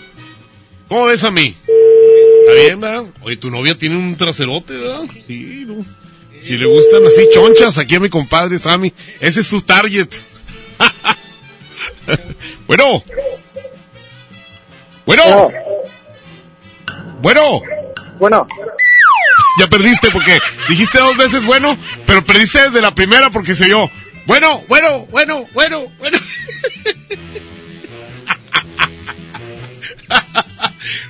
¿Cómo ves a mí? ¿Está bien, verdad? Oye, tu novia tiene un traserote, ¿verdad? Sí, no. Si le gustan así chonchas aquí a mi compadre Sammy, ese es su target. bueno. Bueno. Bueno. Bueno. Ya perdiste porque dijiste dos veces bueno, pero perdiste desde la primera porque se oyó. Bueno, bueno, bueno, bueno, bueno.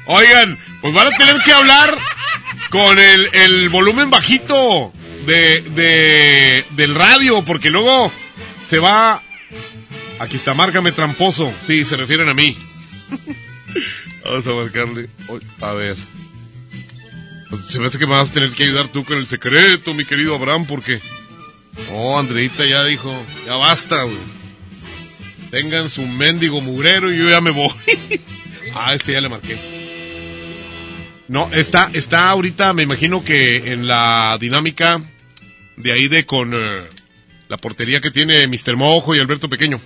Oigan, pues van a tener que hablar con el, el volumen bajito de, de, del radio, porque luego se va... Aquí está, márcame tramposo. Sí, se refieren a mí. Vamos a marcarle. A ver. Se me hace que me vas a tener que ayudar tú con el secreto, mi querido Abraham, porque... Oh, Andreita ya dijo, ya basta, güey. Tengan su mendigo mugrero y yo ya me voy. ah, este ya le marqué. No, está, está ahorita, me imagino que en la dinámica de ahí de con, eh, la portería que tiene Mr. Mojo y Alberto Pequeño.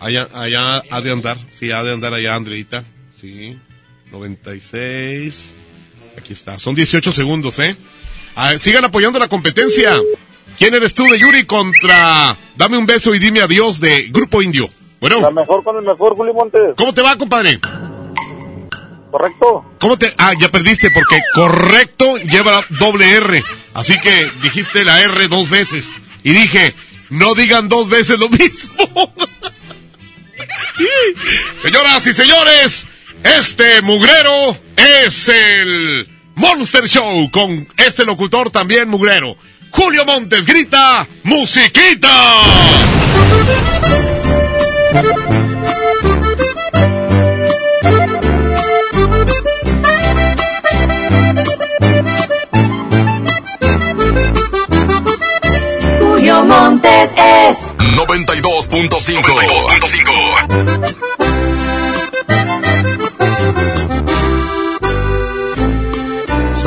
Allá, allá ha de andar, sí, ha de andar allá Andreita, sí, 96, aquí está, son 18 segundos, ¿eh? Sigan apoyando la competencia. ¿Quién eres tú de Yuri contra Dame un beso y dime adiós de Grupo Indio? Bueno. La mejor con el mejor, Julio Montes. ¿Cómo te va, compadre? Correcto. ¿Cómo te...? Ah, ya perdiste porque correcto lleva doble R. Así que dijiste la R dos veces. Y dije, no digan dos veces lo mismo. Señoras y señores, este mugrero es el Monster Show con este locutor también mugrero. Julio Montes grita, musiquita. Julio Montes es 92.5. 92.5.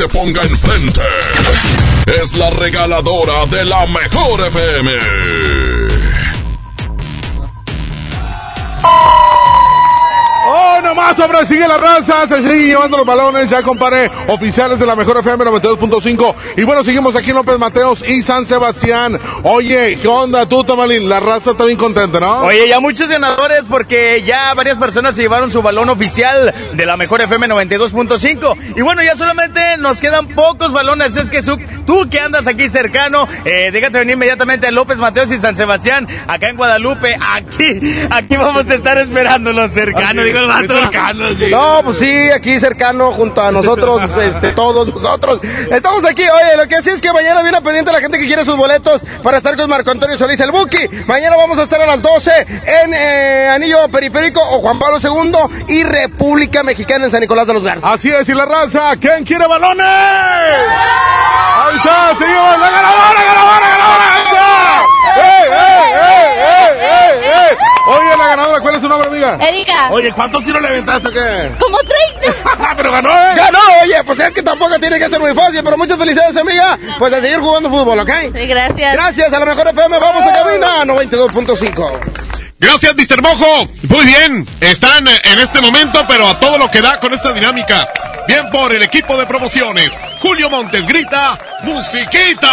Se ponga enfrente. Es la regaladora de la mejor FM. ¡Oh, nomás, hombre! Sigue la raza, se sigue llevando los balones, ya comparé oficiales de la mejor FM 92.5. Y bueno, seguimos aquí en López Mateos y San Sebastián. Oye, ¿qué onda tú, Tamalín? La raza está bien contenta, ¿no? Oye, ya muchos ganadores porque ya varias personas se llevaron su balón oficial de la mejor FM 92.5. Y bueno, ya solamente nos quedan pocos balones. Es que tú que andas aquí cercano, eh, déjate venir inmediatamente a López Mateos y San Sebastián, acá en Guadalupe. Aquí, aquí vamos a estar esperándolo cercano, digo el vato. No, pues sí, aquí cercano junto a nosotros, este, todos nosotros. Estamos aquí, oye, lo que sí es que mañana viene pendiente la gente que quiere sus boletos para estar con Marco Antonio Solís el Buki. Mañana vamos a estar a las 12 en eh, Anillo Periférico o Juan Pablo II y República Mexicana en San Nicolás de los Garza. Así es, y la raza, ¿quién quiere balones? Ahí está, seguimos, la ganadora, ganadora, ganadora, ahí está. ¡Eh, eh, eh, eh, eh, eh! Oye, la ganadora, ¿cuál es su nombre, amiga? Erika. Oye, ¿cuántos tiros le aventaste o qué? Como 30. pero ganó, ¿eh? Ganó, oye, pues es que tampoco tiene que ser muy fácil, pero muchas felicidades, amiga. Pues a seguir jugando fútbol, ¿ok? Sí, gracias. Gracias, a la mejor FM, vamos a cabina 92.5. Gracias, Mr. Mojo. Muy bien. Están en este momento, pero a todo lo que da con esta dinámica. Bien por el equipo de promociones. Julio Montes grita, musiquita.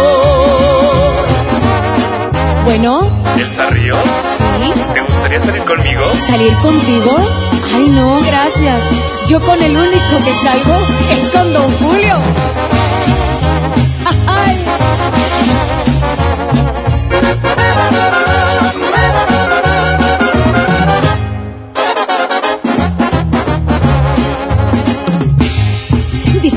Ríos? sí, ¿Te gustaría salir conmigo? salir contigo. Ay, no, gracias. Yo con el único que salgo es con Don Julio.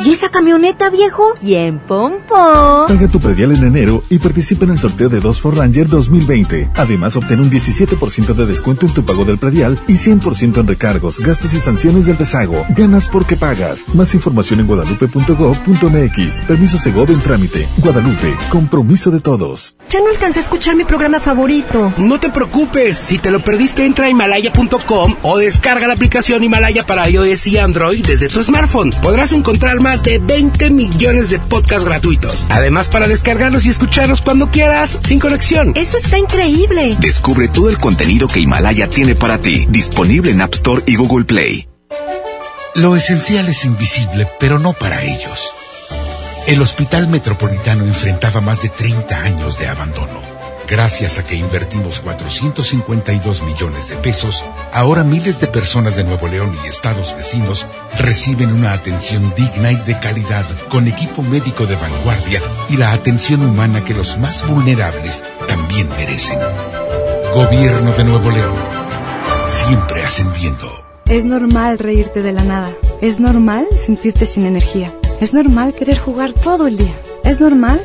¿Y esa camioneta, viejo? ¿Quién, pom, pom? Paga tu predial en enero y participa en el sorteo de dos Ford Ranger 2020. Además, obtén un 17% de descuento en tu pago del predial y 100% en recargos, gastos y sanciones del rezago. Ganas porque pagas. Más información en guadalupe.gov.mx. Permiso Segov en trámite. Guadalupe. Compromiso de todos. Ya no alcancé a escuchar mi programa favorito. No te preocupes, si te lo perdiste entra a himalaya.com o descarga la aplicación Himalaya para iOS y Android desde tu smartphone. Podrás encontrar más de 20 millones de podcasts gratuitos. Además para descargarlos y escucharlos cuando quieras, sin conexión. Eso está increíble. Descubre todo el contenido que Himalaya tiene para ti, disponible en App Store y Google Play. Lo esencial es invisible, pero no para ellos. El Hospital Metropolitano enfrentaba más de 30 años de abandono. Gracias a que invertimos 452 millones de pesos, ahora miles de personas de Nuevo León y estados vecinos reciben una atención digna y de calidad con equipo médico de vanguardia y la atención humana que los más vulnerables también merecen. Gobierno de Nuevo León, siempre ascendiendo. Es normal reírte de la nada. Es normal sentirte sin energía. Es normal querer jugar todo el día. Es normal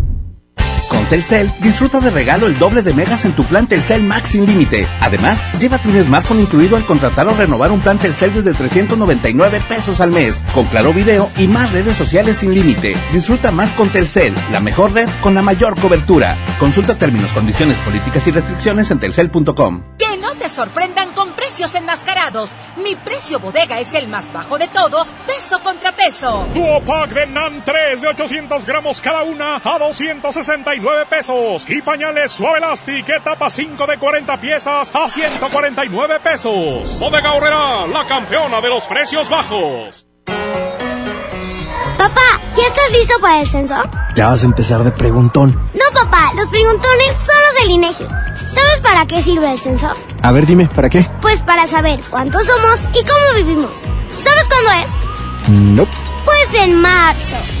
Con Telcel, disfruta de regalo el doble de megas en tu plan Telcel Max sin límite. Además, llévate un smartphone incluido al contratar o renovar un plan Telcel desde 399 pesos al mes, con claro video y más redes sociales sin límite. Disfruta más con Telcel, la mejor red con la mayor cobertura. Consulta términos, condiciones, políticas y restricciones en telcel.com. Que no te sorprendan con precios enmascarados. Mi precio bodega es el más bajo de todos, peso contra peso. Duo pack de NAN 3 de 800 gramos cada una a 269 pesos. Y pañales Suave Elastic etapa 5 de 40 piezas a 149 pesos. Bodega Horrera, la campeona de los precios bajos. Papá, ¿ya estás listo para el censo? Ya vas a empezar de preguntón. No, papá, los preguntones son los del INEGI. ¿Sabes para qué sirve el censo? A ver, dime, ¿para qué? Pues para saber cuántos somos y cómo vivimos. ¿Sabes cuándo es? No. Pues en marzo.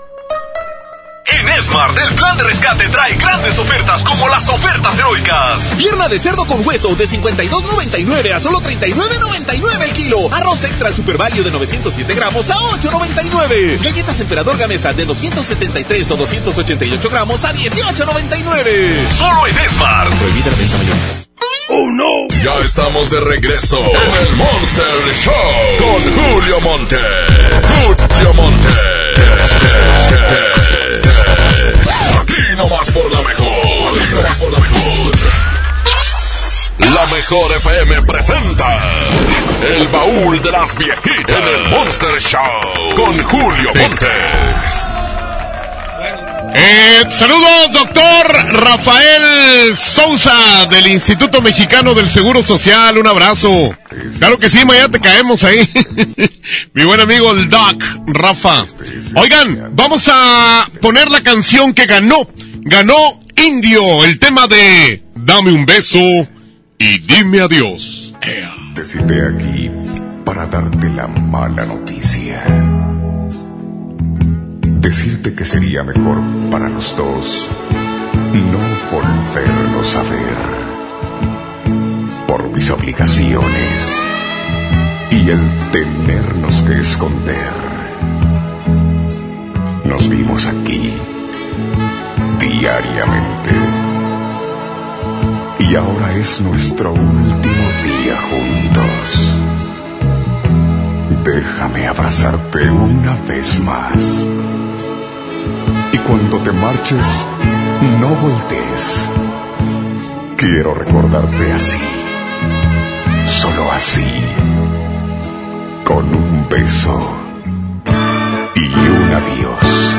En Smart, el plan de rescate trae grandes ofertas como las ofertas heroicas. Pierna de cerdo con hueso de 52.99 a solo 39.99 el kilo. Arroz extra super value de 907 gramos a 8.99. Galletas emperador gamesa de 273 o 288 gramos a 18.99. Solo en Smart. Prohibida la venta mayoristas. ¡Oh, no! Ya estamos de regreso en el Monster Show con Julio Monte. Julio Monte. Aquí nomás por la mejor. Aquí nomás por la mejor. La mejor FM presenta El baúl de las viejitas en el Monster Show con Julio Montes. Eh, saludos, doctor Rafael Sousa del Instituto Mexicano del Seguro Social. Un abrazo. Claro que sí, mañana te caemos ahí. Mi buen amigo el Doc, Rafa. Oigan, vamos a poner la canción que ganó. Ganó Indio, el tema de Dame un beso y dime adiós. Te cité aquí para darte la mala noticia. Decirte que sería mejor para los dos no volvernos a ver. Por mis obligaciones y el tenernos que esconder. Nos vimos aquí diariamente. Y ahora es nuestro último día juntos. Déjame abrazarte una vez más. Y cuando te marches, no voltees. Quiero recordarte así. Solo así. Con un beso y un adiós.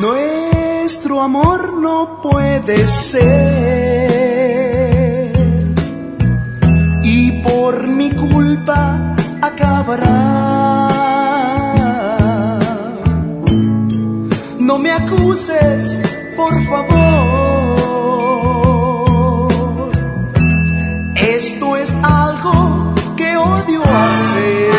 Nuestro amor no puede ser. Y por mi culpa acabará. No me acuses, por favor. Esto es algo que odio hacer.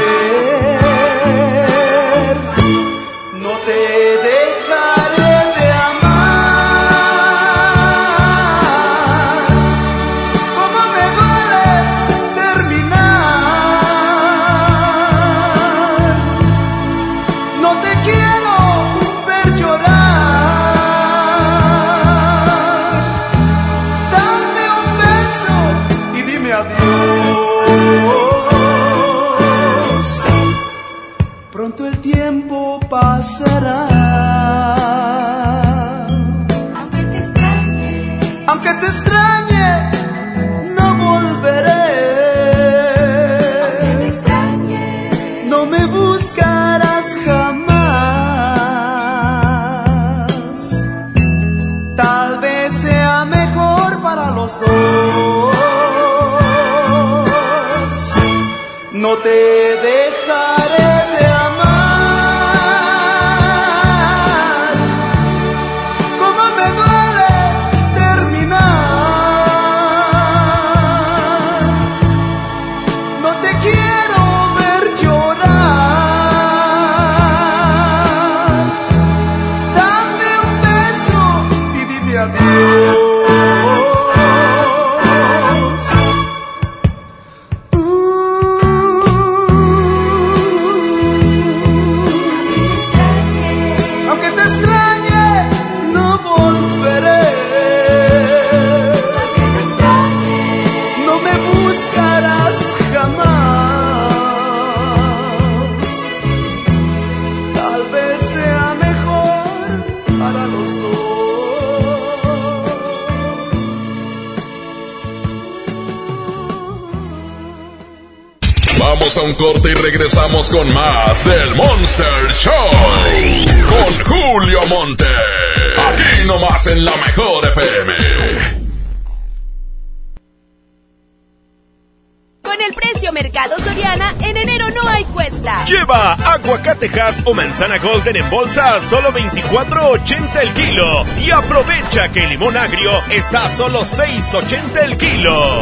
Vamos a un corte y regresamos con más del Monster Show. Con Julio Monte. Aquí nomás en la mejor FM. Con el precio Mercado Soriana, en enero no hay cuesta. Lleva aguacatejas o manzana golden en bolsa a solo 24.80 el kilo. Y aprovecha que el limón agrio está a solo 6.80 el kilo.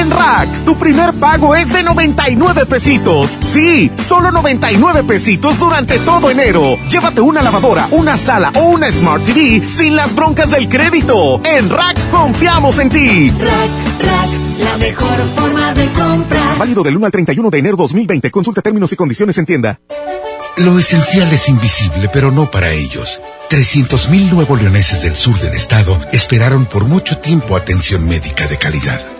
En Rack, tu primer pago es de 99 pesitos. Sí, solo 99 pesitos durante todo enero. Llévate una lavadora, una sala o una Smart TV sin las broncas del crédito. En Rack confiamos en ti. La mejor forma de comprar. Válido del 1 al 31 de enero 2020. Consulta términos y condiciones en tienda. Lo esencial es invisible, pero no para ellos. 300.000 nuevos leoneses del sur del estado esperaron por mucho tiempo atención médica de calidad.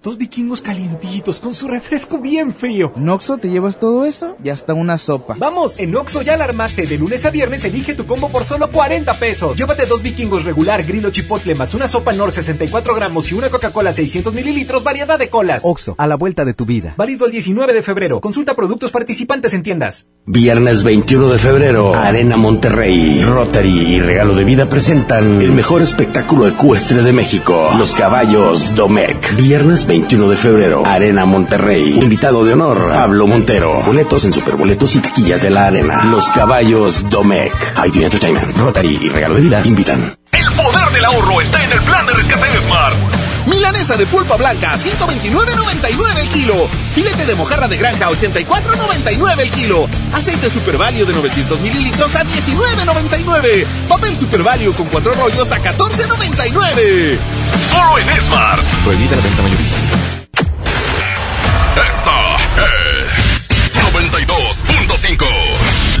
Dos vikingos calientitos con su refresco bien frío. ¿En Oxo te llevas todo eso? Ya está una sopa. Vamos, en Oxo ya la armaste. De lunes a viernes elige tu combo por solo 40 pesos. Llévate dos vikingos regular, grilo chipotle, más una sopa Nor 64 gramos y una Coca-Cola 600 mililitros, variedad de colas. Oxo, a la vuelta de tu vida. Válido el 19 de febrero. Consulta productos participantes en tiendas. Viernes 21 de febrero, Arena Monterrey, Rotary y Regalo de Vida presentan el mejor espectáculo ecuestre de México, Los Caballos Domec. Viernes 21 de febrero, Arena Monterrey. Invitado de honor, Pablo Montero. Boletos en superboletos y taquillas de la arena. Los Caballos Domec. ID Entertainment, Rotary y Regalo de Vida invitan. El poder del ahorro está en el plan de rescate de Smart. Milanesa de pulpa blanca, 129.99 el kilo. Filete de mojarra de granja, 84.99 el kilo. Aceite Super Value de 900 mililitros a 19.99. Papel Super Value con cuatro rollos a 14.99. Solo en Smart. Prohibida la venta mayorista. Esta es 92.5.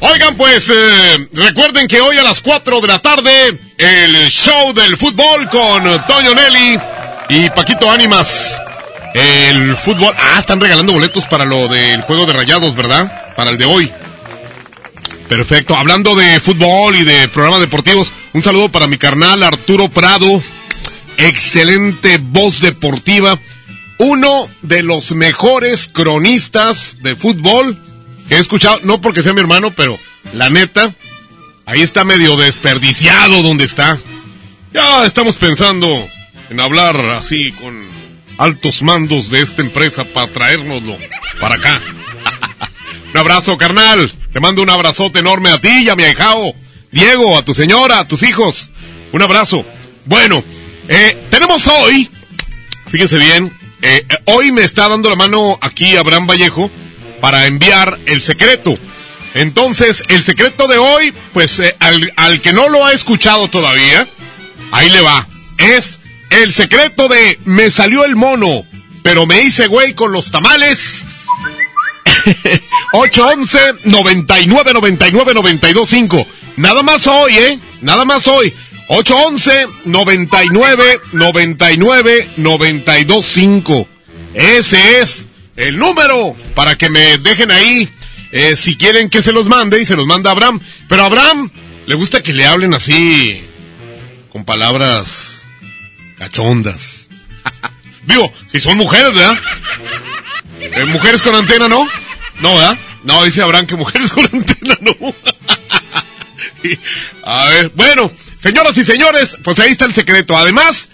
Oigan, pues eh, recuerden que hoy a las 4 de la tarde el show del fútbol con Toño Nelly y Paquito Ánimas. El fútbol. Ah, están regalando boletos para lo del juego de rayados, ¿verdad? Para el de hoy. Perfecto. Hablando de fútbol y de programas deportivos, un saludo para mi carnal Arturo Prado. Excelente voz deportiva. Uno de los mejores cronistas de fútbol he escuchado, no porque sea mi hermano, pero la neta, ahí está medio desperdiciado donde está. Ya estamos pensando en hablar así con altos mandos de esta empresa para traérnoslo para acá. un abrazo, carnal. Te mando un abrazote enorme a ti y a mi ahijao. Diego, a tu señora, a tus hijos. Un abrazo. Bueno, eh, tenemos hoy, fíjense bien, eh, hoy me está dando la mano aquí Abraham Vallejo para enviar el secreto. Entonces, el secreto de hoy, pues eh, al, al, que no lo ha escuchado todavía, ahí le va. Es el secreto de me salió el mono, pero me hice güey con los tamales. 811 99 99 92 5. Nada más hoy, ¿eh? Nada más hoy. 811 99 99 92 5. Ese es el número para que me dejen ahí eh, si quieren que se los mande y se los manda Abraham. Pero Abraham le gusta que le hablen así, con palabras cachondas. Digo, si son mujeres, ¿verdad? Eh, mujeres con antena, ¿no? No, ¿verdad? No, dice Abraham que mujeres con antena, no. a ver, bueno, señoras y señores, pues ahí está el secreto. Además,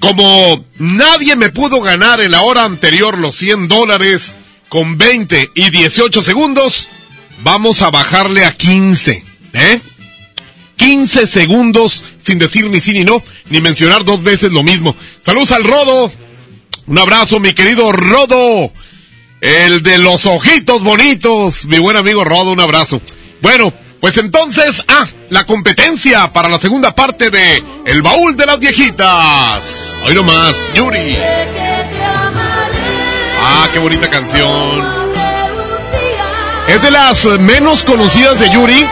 como nadie me pudo ganar en la hora anterior los 100 dólares con 20 y 18 segundos, vamos a bajarle a 15, ¿eh? 15 segundos sin decir ni sí ni no, ni mencionar dos veces lo mismo. Saludos al Rodo. Un abrazo, mi querido Rodo. El de los ojitos bonitos. Mi buen amigo Rodo, un abrazo. Bueno, pues entonces, ah, la competencia para la segunda parte de El Baúl de las Viejitas. Hoy nomás, Yuri. Ah, qué bonita canción. Es de las menos conocidas de Yuri,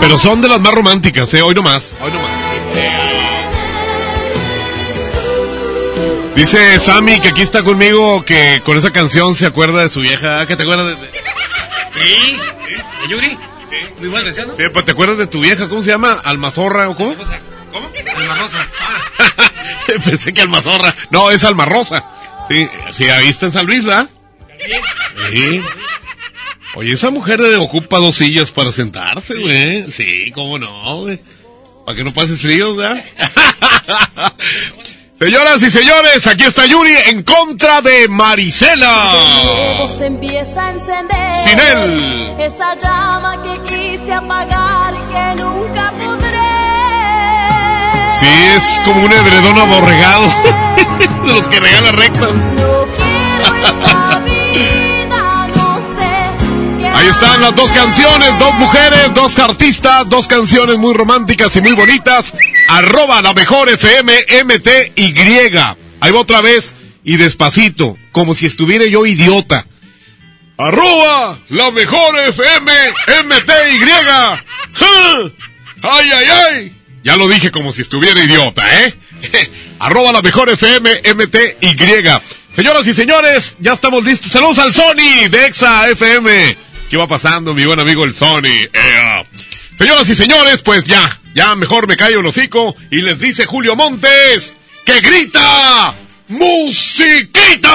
pero son de las más románticas, ¿eh? Hoy nomás, hoy nomás. Dice Sammy que aquí está conmigo que con esa canción se acuerda de su vieja. ¿Qué te acuerdas de.? ¿Sí? ¿De Yuri? ¿Muy mal deseado? Eh, pues, ¿Te acuerdas de tu vieja? ¿Cómo se llama? ¿Almazorra o cómo? ¿Cómo? Almarrosa. Pensé que Almazorra. No, es Almarrosa. Sí, sí, ahí está en San Luis, ¿verdad? Sí. Oye, esa mujer eh, ocupa dos sillas para sentarse, güey. Sí, cómo no, güey. Para que no pases frío, ¿verdad? Señoras y señores, aquí está Yuri en contra de Marisela. se empieza a encender. Sin él. Esa llama que quise apagar y que nunca podré. Sí, es como un edredón aborregado. de los que regala recta. No quiero esta vida, Ahí están las dos canciones, dos mujeres, dos artistas, dos canciones muy románticas y muy bonitas. Arroba la mejor FM MTY. Ahí va otra vez y despacito, como si estuviera yo idiota. Arroba la mejor FM MTY. ¡Ay, ay, ay! Ya lo dije como si estuviera idiota, ¿eh? Arroba la mejor FM MTY. Señoras y señores, ya estamos listos. Saludos al Sony de Exa FM. ¿Qué va pasando, mi buen amigo el Sony? Ea. Señoras y señores, pues ya, ya mejor me callo el hocico y les dice Julio Montes que grita musiquita.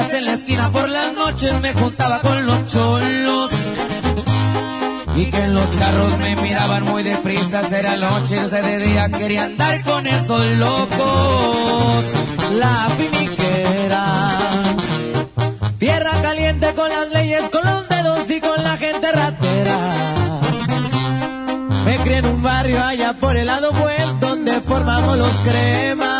En la esquina por las noches me juntaba con los cholos. Y que en los carros me miraban muy deprisa, era noche, o sea, de día quería andar con esos locos. La finiquera. Tierra caliente con las leyes, con los dedos y con la gente ratera. Me crié en un barrio allá por el lado buen donde formamos los cremas.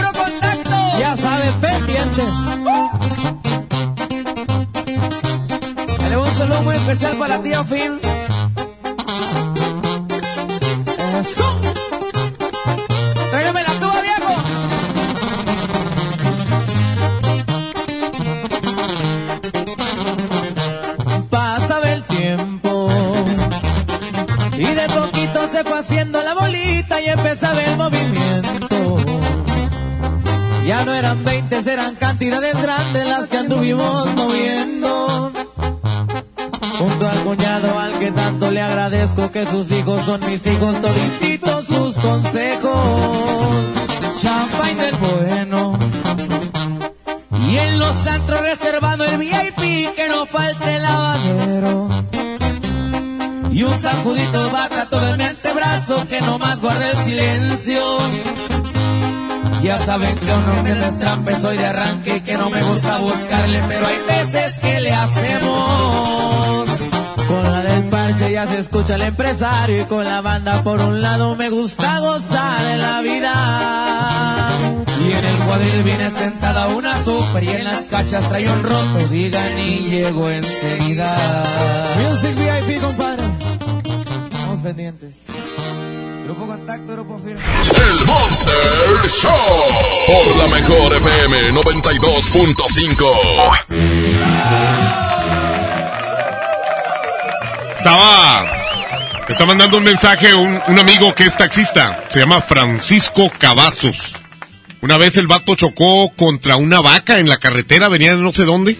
saludo muy especial para la tía Phil. Eso. La tuba, viejo. Pasaba el tiempo y de poquito se fue haciendo la bolita y empezaba el movimiento. Ya no eran 20, eran cantidades grandes las que anduvimos moviendo. Agradezco que sus hijos son mis hijos, todititos sus consejos. Champagne del bueno. Y en los antros reservando el VIP que no falte el lavadero. Y un sacudito de bata todo en mi antebrazo que no más guarde el silencio. Ya saben que uno es trampe soy de arranque que no me gusta buscarle, pero hay veces que le hacemos. Ya se escucha el empresario y con la banda por un lado me gusta gozar de la vida. Y en el cuadril viene sentada una super y en las cachas trae un roto, digan y llego enseguida. Music VIP, compadre. Estamos pendientes. Grupo Contacto, Grupo Firme. El Monster Show por la mejor FM 92.5. Estaba. Está mandando un mensaje un, un amigo que es taxista. Se llama Francisco Cavazos. Una vez el vato chocó contra una vaca en la carretera, venía de no sé dónde.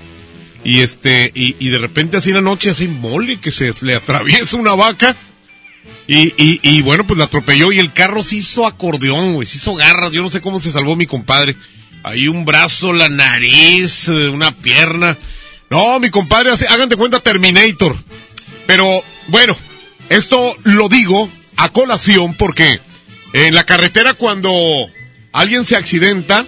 Y este, y, de repente así en la noche, así mole, que se le atraviesa una vaca. Y, y, y bueno, pues la atropelló y el carro se hizo acordeón, güey, se hizo garras. Yo no sé cómo se salvó mi compadre. Ahí un brazo, la nariz, eh, una pierna. No, mi compadre, de cuenta Terminator. Pero bueno, esto lo digo a colación porque en la carretera cuando alguien se accidenta,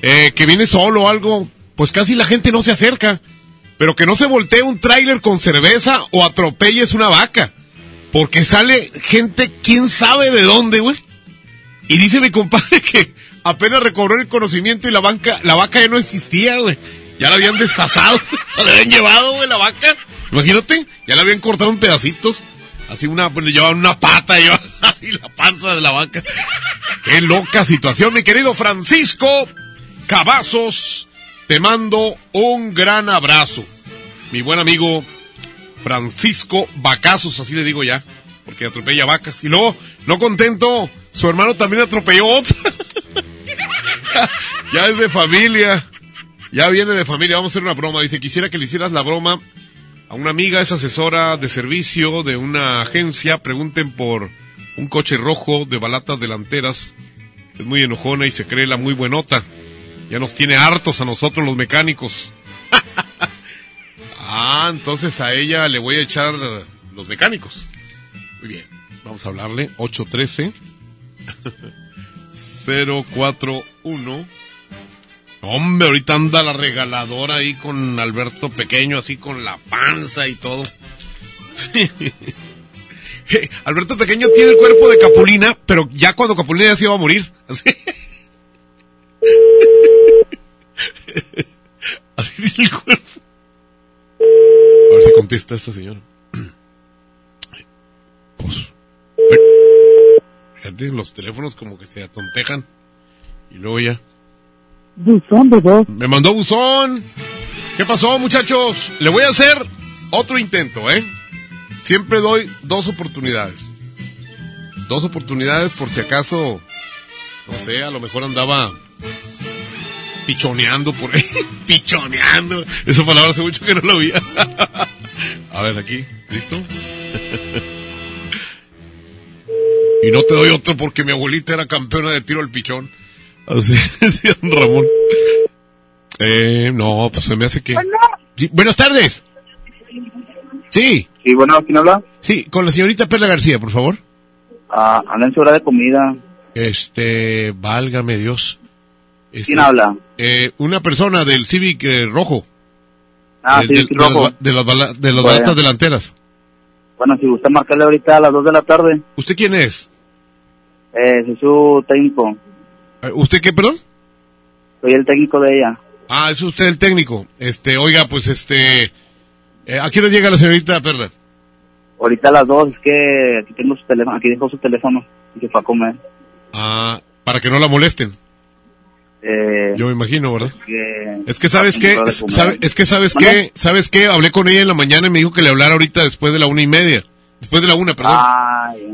eh, que viene solo o algo, pues casi la gente no se acerca. Pero que no se voltee un tráiler con cerveza o atropelles una vaca. Porque sale gente, quién sabe de dónde, güey. Y dice mi compadre que apenas recobró el conocimiento y la banca, la vaca ya no existía, güey. Ya la habían destazado, se la habían llevado, güey, la vaca. Imagínate, ya la habían cortado en pedacitos. Así una, le llevaban una pata, llevaban así la panza de la vaca. Qué loca situación, mi querido Francisco Cavazos. Te mando un gran abrazo. Mi buen amigo Francisco Vacazos, así le digo ya, porque atropella vacas. Y luego, no contento, su hermano también atropelló ya es de familia. Ya viene de familia. Vamos a hacer una broma. Dice, quisiera que le hicieras la broma a una amiga, es asesora de servicio de una agencia. Pregunten por un coche rojo de balatas delanteras. Es muy enojona y se cree la muy buenota. Ya nos tiene hartos a nosotros los mecánicos. ah, entonces a ella le voy a echar los mecánicos. Muy bien. Vamos a hablarle. 813 041 Hombre, ahorita anda la regaladora ahí con Alberto Pequeño, así con la panza y todo. Eh, Alberto Pequeño tiene el cuerpo de Capulina, pero ya cuando Capulina ya se iba a morir. Así, tiene el cuerpo. A ver si contesta esta señora. Pues. Fíjate, los teléfonos como que se atontejan. Y luego ya. Buzón de. Me mandó buzón. ¿Qué pasó, muchachos? Le voy a hacer otro intento, ¿eh? Siempre doy dos oportunidades. Dos oportunidades por si acaso, no sé, a lo mejor andaba pichoneando por ahí. pichoneando. Esa palabra hace mucho que no la oía. a ver, aquí, ¿listo? y no te doy otro porque mi abuelita era campeona de tiro al pichón. Así decía don Ramón. Eh, no, pues se me hace que... Sí, buenas tardes. Sí. Sí, bueno, ¿quién habla? Sí, con la señorita Perla García, por favor. Ah, habla en su hora de comida. Este, válgame Dios. Este, ¿Quién habla? Eh, una persona del Civic eh, rojo. Ah, Eh, de, de las rojo. de las, bala- de las Bueno. balatas delanteras. Bueno, si gusta marcarle ahorita a las 2 de la tarde, ¿Usted quién es? eh, soy su técnico. Eh, ¿Usted qué, perdón? Soy el técnico de ella. Ah, es usted el técnico. Este, oiga, pues este... Eh, ¿A qué hora llega la señorita Perla? Ahorita a las 2, es que aquí tengo su teléfono, aquí dejó su teléfono y se fue a comer. Ah, para que no la molesten. Eh, Yo me imagino, ¿verdad? que... Es que sabes comer. sabe- es que sabes qué, sabes qué, hablé con ella en la mañana y me dijo que le hablara ahorita después de la una y media, después de la una, perdón.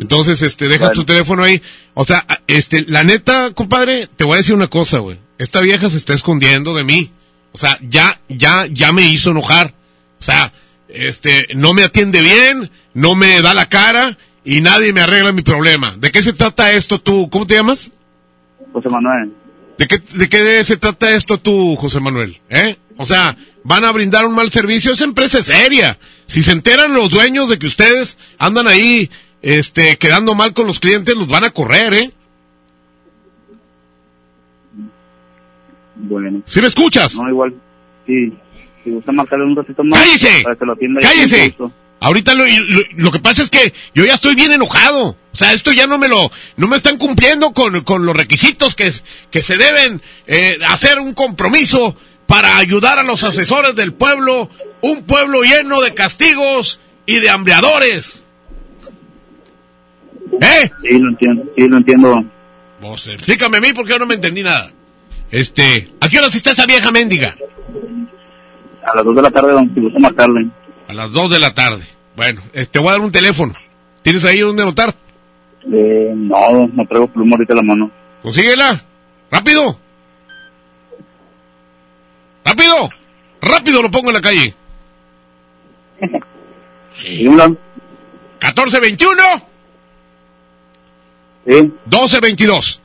Entonces, este, deja Bueno. tu teléfono ahí. O sea, este, la neta, compadre, te voy a decir una cosa, güey. Esta vieja se está escondiendo de mí. O sea, ya, ya, ya me hizo enojar. O sea, este, no me atiende bien, no me da la cara y nadie me arregla mi problema. ¿De qué se trata esto tú? ¿Cómo te llamas? José Manuel. ¿De qué, ¿De qué se trata esto tú, José Manuel? ¿Eh? O sea, ¿van a brindar un mal servicio? Esa empresa es seria. Si se enteran los dueños de que ustedes andan ahí, este, quedando mal con los clientes, los van a correr, ¿eh? Bueno. ¿Sí me escuchas? No, igual. Sí. Si gusta marcarle un ratito más. ¡Cállese! Para que lo ¡Cállese! Ahorita lo, lo, lo que pasa es que yo ya estoy bien enojado. O sea, esto ya no me lo, no me están cumpliendo con, con los requisitos que, es- que se deben eh, hacer un compromiso para ayudar a los asesores del pueblo, un pueblo lleno de castigos y de hambreadores. ¿Eh? Sí, lo entiendo. Sí, lo entiendo. Vos, explícame a mí porque yo no me entendí nada. Este, ¿a qué hora está esa vieja mendiga? A las 2 de la tarde, don, si gusta marcarle. A las 2 de la tarde. Bueno, te voy a dar un teléfono. ¿Tienes ahí donde anotar? Eh, no, no traigo pluma ahorita en la mano. Consíguela. Rápido. Rápido. Rápido lo pongo en la calle. Sí. ¿1421? 1421 Sí, 1222.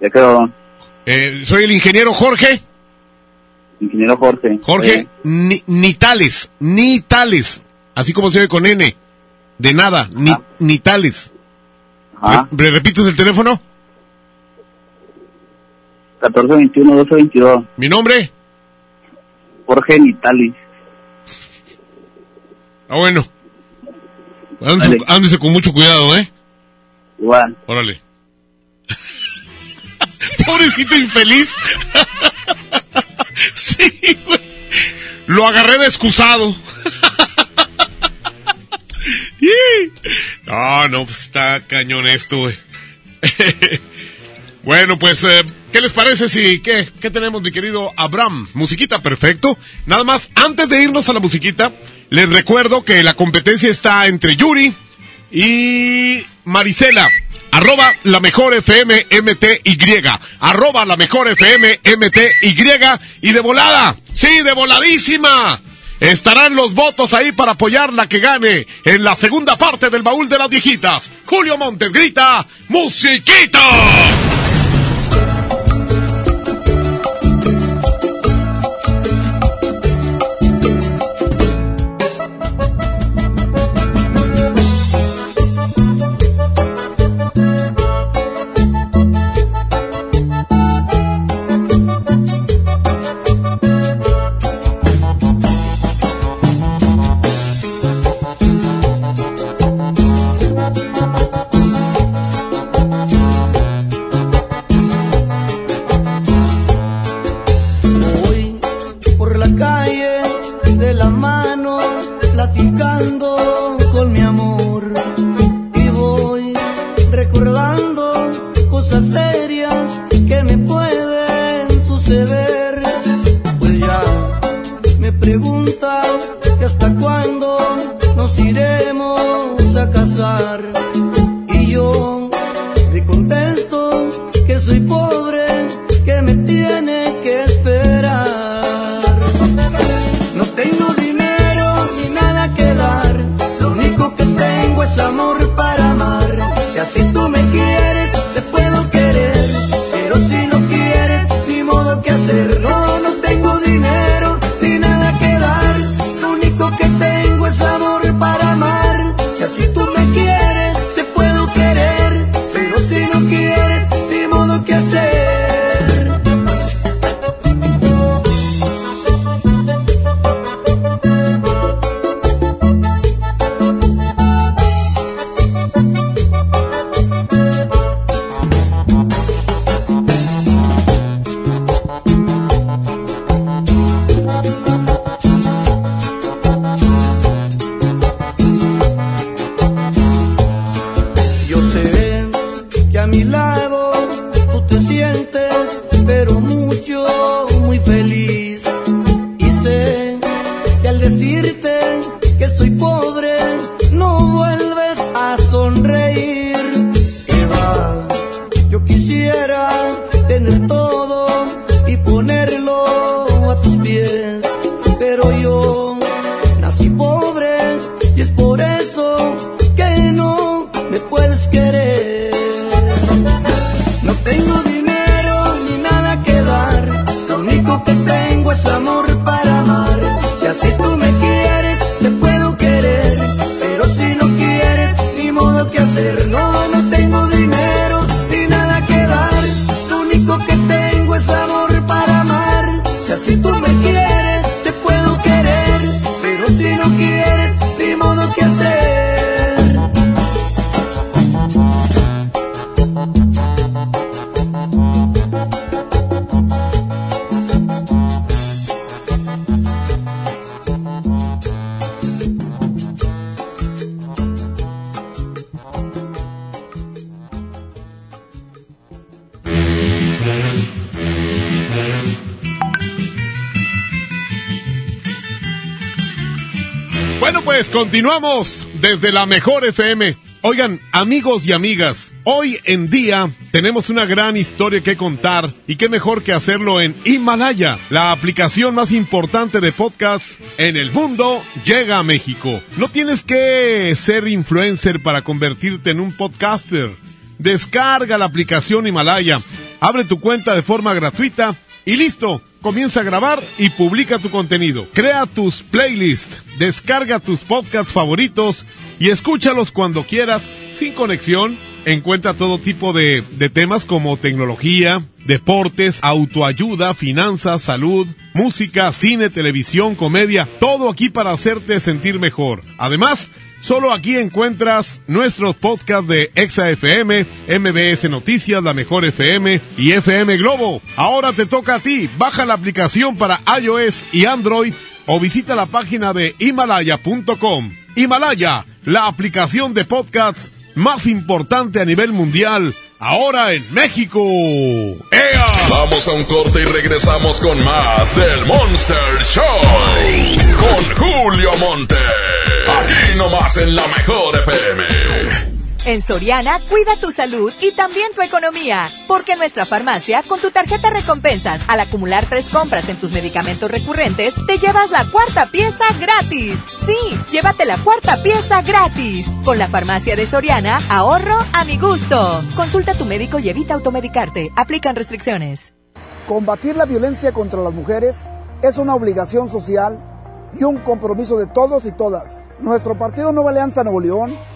ya quedó. Eh, soy el ingeniero Jorge. Ingeniero Jorge. Jorge Sí. Ni- Nitales. Nitales. Así como se ve con N. De nada. Ni, Nitales. Ajá. ¿Me, me repites el teléfono? 1421, 1222. ¿Mi nombre? Jorge Nitalis. Ah, bueno. Ándese, con mucho cuidado, ¿eh? Igual. Órale. Pobrecito infeliz. sí, güey. Lo agarré de excusado. No, no, pues está cañón esto, güey. Bueno, pues, eh, ¿qué les parece si, qué, qué tenemos, mi querido Abraham? Musiquita, perfecto. Nada más, antes de irnos a la musiquita, les recuerdo que la competencia está entre Yuri y Marisela. Arroba la mejor FM MTY. Arroba la mejor FM MTY. Y de volada. Sí, de voladísima. Estarán los votos ahí para apoyar la que gane en la segunda parte del baúl de las viejitas. Julio Montes grita, ¡Musiquita! Continuamos desde la mejor FM. Oigan, amigos y amigas, hoy en día tenemos una gran historia que contar y qué mejor que hacerlo en Himalaya, la aplicación más importante de podcast en el mundo, llega a México. No tienes que ser influencer para convertirte en un podcaster. Descarga la aplicación Himalaya, abre tu cuenta de forma gratuita y listo comienza a grabar y publica tu contenido. Crea tus playlists, descarga tus podcasts favoritos y escúchalos cuando quieras, sin conexión. Encuentra todo tipo de, de temas como tecnología, deportes, autoayuda, finanzas, salud, música, cine, televisión, comedia, todo aquí para hacerte sentir mejor. Además, Solo aquí encuentras nuestros podcasts de Exa FM, MBS Noticias, La Mejor FM y FM Globo. Ahora te toca a ti. Baja la aplicación para iOS y Android o visita la página de himalaya.com. Himalaya, la aplicación de podcasts más importante a nivel mundial. Ahora en México. ¡Ea! Vamos a un corte y regresamos con más del Monster Show. Con Julio Monte. Aquí nomás en la mejor FM. En Soriana, cuida tu salud y también tu economía. Porque en nuestra farmacia, con tu tarjeta recompensas, al acumular tres compras en tus medicamentos recurrentes, te llevas la cuarta pieza gratis. Sí, llévate la cuarta pieza gratis. Con la farmacia de Soriana, ahorro a mi gusto. Consulta a tu médico y evita automedicarte. Aplican restricciones. Combatir la violencia contra las mujeres es una obligación social y un compromiso de todos y todas. Nuestro partido Nueva Alianza Nuevo León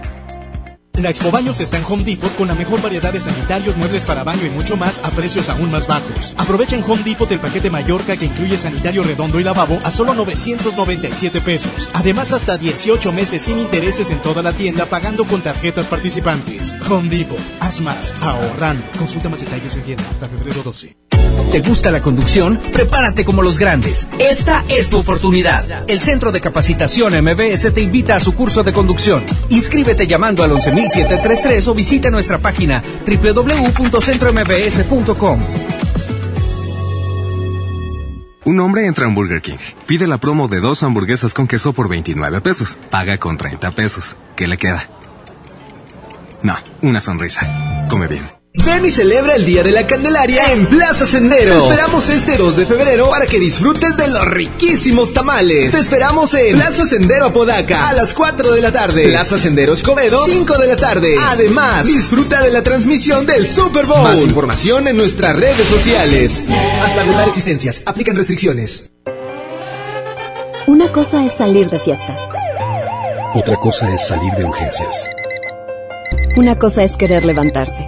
La Expo Baños está en Home Depot con la mejor variedad de sanitarios, muebles para baño y mucho más a precios aún más bajos. Aprovecha en Home Depot el paquete Mallorca que incluye sanitario redondo y lavabo a solo 997 pesos. Además, hasta 18 meses sin intereses en toda la tienda pagando con tarjetas participantes. Home Depot, haz más, ahorrando. Consulta más detalles en tienda hasta febrero 12. ¿Te gusta la conducción? Prepárate como los grandes. Esta es tu oportunidad. El Centro de Capacitación MBS te invita a su curso de conducción. Inscríbete llamando al 11733 o visita nuestra página www.centrombs.com. Un hombre entra en Burger King. Pide la promo de dos hamburguesas con queso por 29 pesos. Paga con 30 pesos. ¿Qué le queda? No, una sonrisa. Come bien. Ven y celebra el Día de la Candelaria en Plaza Sendero. Te esperamos este 2 de febrero para que disfrutes de los riquísimos tamales. Te esperamos en Plaza Sendero Apodaca a las 4 de la tarde. Plaza Sendero Escobedo, 5 de la tarde. Además, disfruta de la transmisión del Super Bowl. Más información en nuestras redes sociales. Hasta agotar existencias. Aplican restricciones. Una cosa es salir de fiesta. Otra cosa es salir de urgencias. Una cosa es querer levantarse.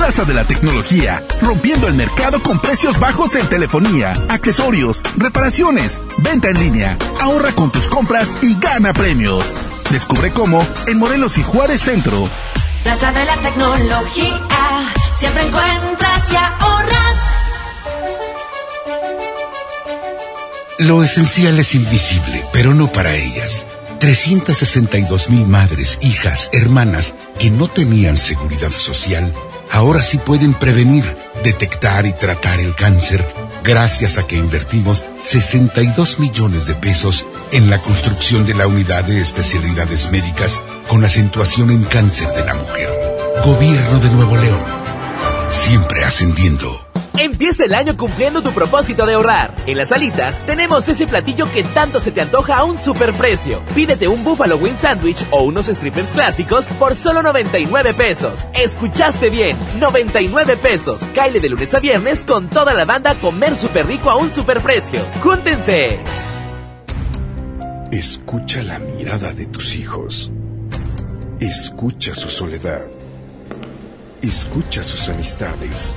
Plaza de la Tecnología, rompiendo el mercado con precios bajos en telefonía, accesorios, reparaciones, venta en línea. Ahorra con tus compras y gana premios. Descubre cómo en Morelos y Juárez Centro. Plaza de la Tecnología, siempre encuentras y ahorras. Lo esencial es invisible, pero no para ellas. 362 mil madres, hijas, hermanas que no tenían seguridad social ahora sí pueden prevenir, detectar y tratar el cáncer gracias a que invertimos 62 millones de pesos en la construcción de la unidad de especialidades médicas con acentuación en cáncer de la mujer. Gobierno de Nuevo León. Siempre ascendiendo. Empieza el año cumpliendo tu propósito de ahorrar. En las alitas tenemos ese platillo que tanto se te antoja a un superprecio. Pídete un Buffalo Wing Sandwich o unos strippers clásicos por solo 99 pesos. Escuchaste bien, 99 pesos. Caile de lunes a viernes con toda la banda comer súper rico a un superprecio. ¡Júntense! Escucha la mirada de tus hijos. Escucha su soledad. Escucha sus amistades.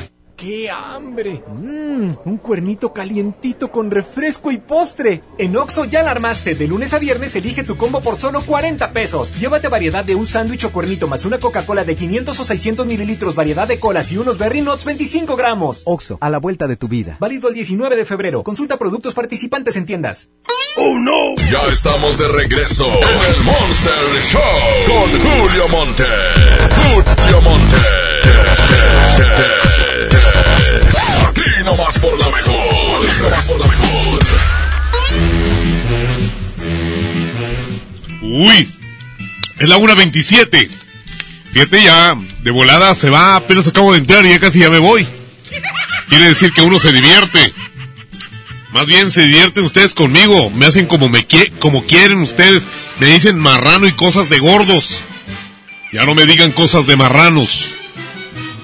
¡Qué hambre! Mmm, un cuernito calientito con refresco y postre. En Oxo ya la armaste. De lunes a viernes elige tu combo por solo 40 pesos. Llévate variedad de un sándwich o cuernito más una Coca-Cola de 500 o 600 mililitros, variedad de colas y unos Berry Nuts 25 gramos. Oxo, a la vuelta de tu vida. Válido el 19 de febrero. Consulta productos participantes en tiendas. ¡Oh, no! Ya estamos de regreso en el Monster Show con Julio Monte. Julio Monte. Aquí nomás por la mejor. Aquí nomás por la mejor. Uy, es la 1.27. Fíjate ya, de volada se va, apenas acabo de entrar y ya casi ya me voy. Quiere decir que uno se divierte. Más bien se divierten ustedes conmigo, me hacen como me quie- como quieren ustedes, me dicen marrano y cosas de gordos. Ya no me digan cosas de marranos.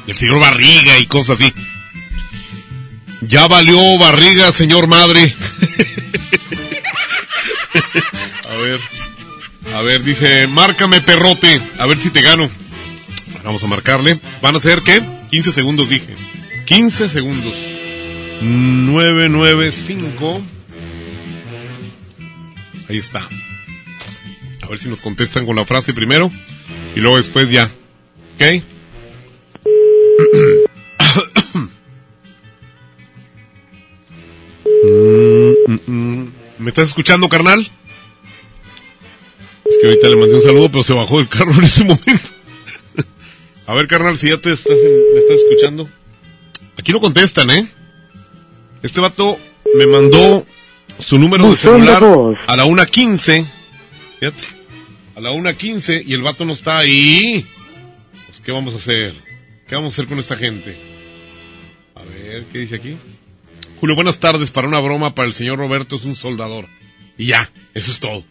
El señor barriga y cosas así. Ya valió barriga, señor madre. A ver. A ver, dice, márcame perrote, a ver si te gano. Vamos a marcarle. ¿Van a ser qué? 15 segundos dije. 15 segundos. 995. Ahí está. A ver si nos contestan con la frase primero y luego después ya. ¿Ok? ¿Me estás escuchando, carnal? Es que ahorita le mandé un saludo, pero se bajó del carro en ese momento. A ver, carnal, si ya te estás, me estás escuchando. Aquí no contestan, ¿eh? Este vato me mandó su número de celular a la 1.15. Fíjate. A la 1.15 y el vato no está ahí. Pues, ¿qué vamos a hacer? ¿Qué vamos a hacer con esta gente? A ver, ¿qué dice aquí? Julio, buenas tardes. Para una broma, para el señor Roberto es un soldador. Y ya, eso es todo.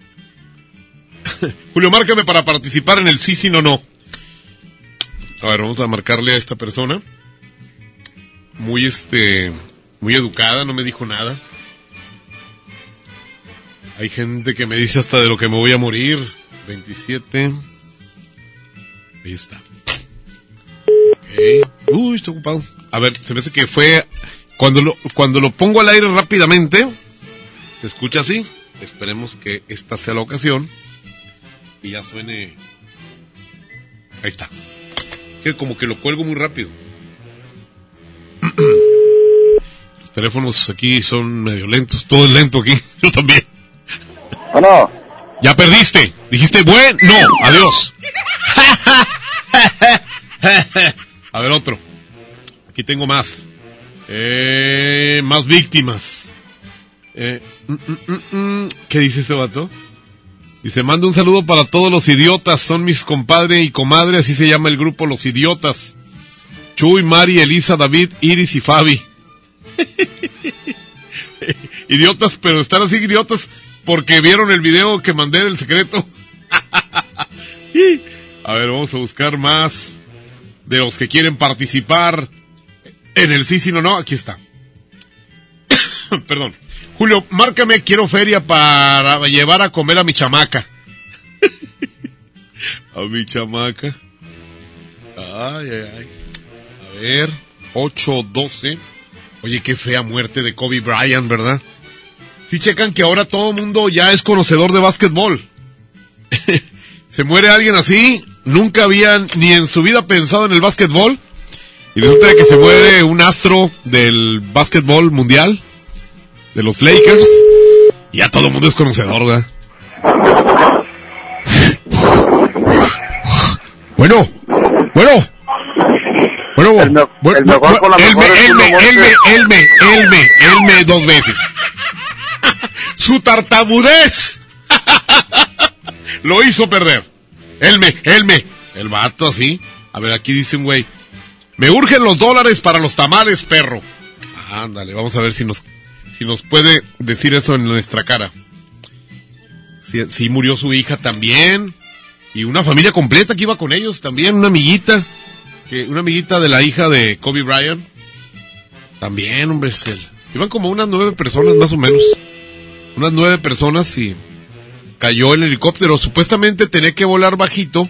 Julio, márcame para participar en el sí, sí, no, no. A ver, vamos a marcarle a esta persona. Muy, este, muy educada, no me dijo nada. Hay gente que me dice hasta de lo que me voy a morir. 27. Ahí está. Ok. Uy, está ocupado. A ver, se me hace que fue... Cuando lo, cuando lo pongo al aire rápidamente, se escucha así. Esperemos que esta sea la ocasión. Y ya suene... Ahí está. Que como que lo cuelgo muy rápido. Los teléfonos aquí son medio lentos. Todo es lento aquí. Yo también. Bueno. Ya perdiste. Dijiste bueno. No, adiós. A ver otro. Aquí tengo más. Eh, más víctimas. Eh, mm, mm, mm. ¿Qué dice este vato? Dice, manda un saludo para todos los idiotas. Son mis compadre y comadre, así se llama el grupo Los Idiotas. Chuy, Mari, Elisa, David, Iris y Fabi. idiotas, pero están así idiotas porque vieron el video que mandé del secreto. a ver, vamos a buscar más de los que quieren participar en el sí, sí, no, no. Aquí está. Perdón. Julio, márcame, quiero feria para llevar a comer a mi chamaca. a mi chamaca. Ay, ay, ay. A ver, 8-12. Oye, qué fea muerte de Kobe Bryant, ¿verdad? Si checan que ahora todo el mundo ya es conocedor de básquetbol. Se muere alguien así, nunca habían ni en su vida pensado en el básquetbol. Y resulta que se muere un astro del básquetbol mundial, de los Lakers. Y ya todo el mundo es conocedor, ¿verdad? Bueno, bueno. Bueno, el, me- bueno, el mejor bueno, con la Elme, mejor Elme. Elme, Elme, Elme dos veces. Su tartamudez lo hizo perder. Elme, Elme. El vato así. A ver, aquí dice un güey. Me urgen los dólares para los tamales, perro. Ándale, vamos a ver si nos, si nos puede decir eso en nuestra cara. Sí murió su hija también. Y una familia completa que iba con ellos también, una amiguita. Que, una amiguita de la hija de Kobe Bryant. También, hombre, iban como unas nueve personas más o menos. Unas nueve personas y cayó el helicóptero. Supuestamente tenía que volar bajito.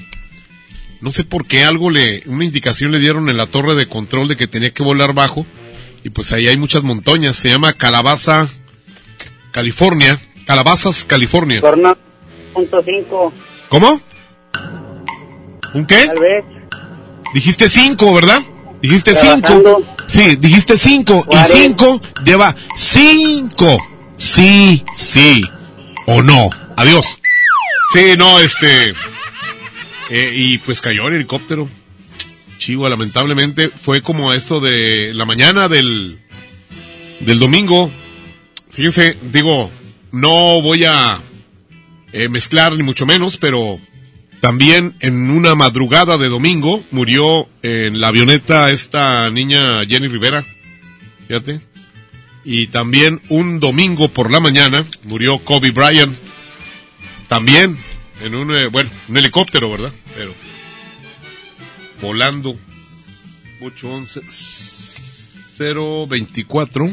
No sé por qué algo le, una indicación le dieron en la torre de control de que tenía que volar bajo. Y pues ahí hay muchas montañas. Se llama Calabaza, California. Calabazas, California. Torna punto cinco. ¿Cómo? ¿Un qué? Tal vez. Dijiste cinco, ¿verdad? Dijiste cinco. Trabajando. Sí, dijiste cinco. Y Cuarenta. cinco lleva cinco. Sí, sí. O no. Adiós. Sí, no, este. Eh, y pues cayó el helicóptero. Chivo, lamentablemente. Fue como esto de la mañana del. Del domingo. Fíjense, digo, no voy a eh, mezclar ni mucho menos, pero también en una madrugada de domingo murió en la avioneta esta niña Jenny Rivera. Fíjate. Y también un domingo por la mañana murió Kobe Bryant. También en un, eh, bueno, un helicóptero, ¿verdad? Pero volando. 811 024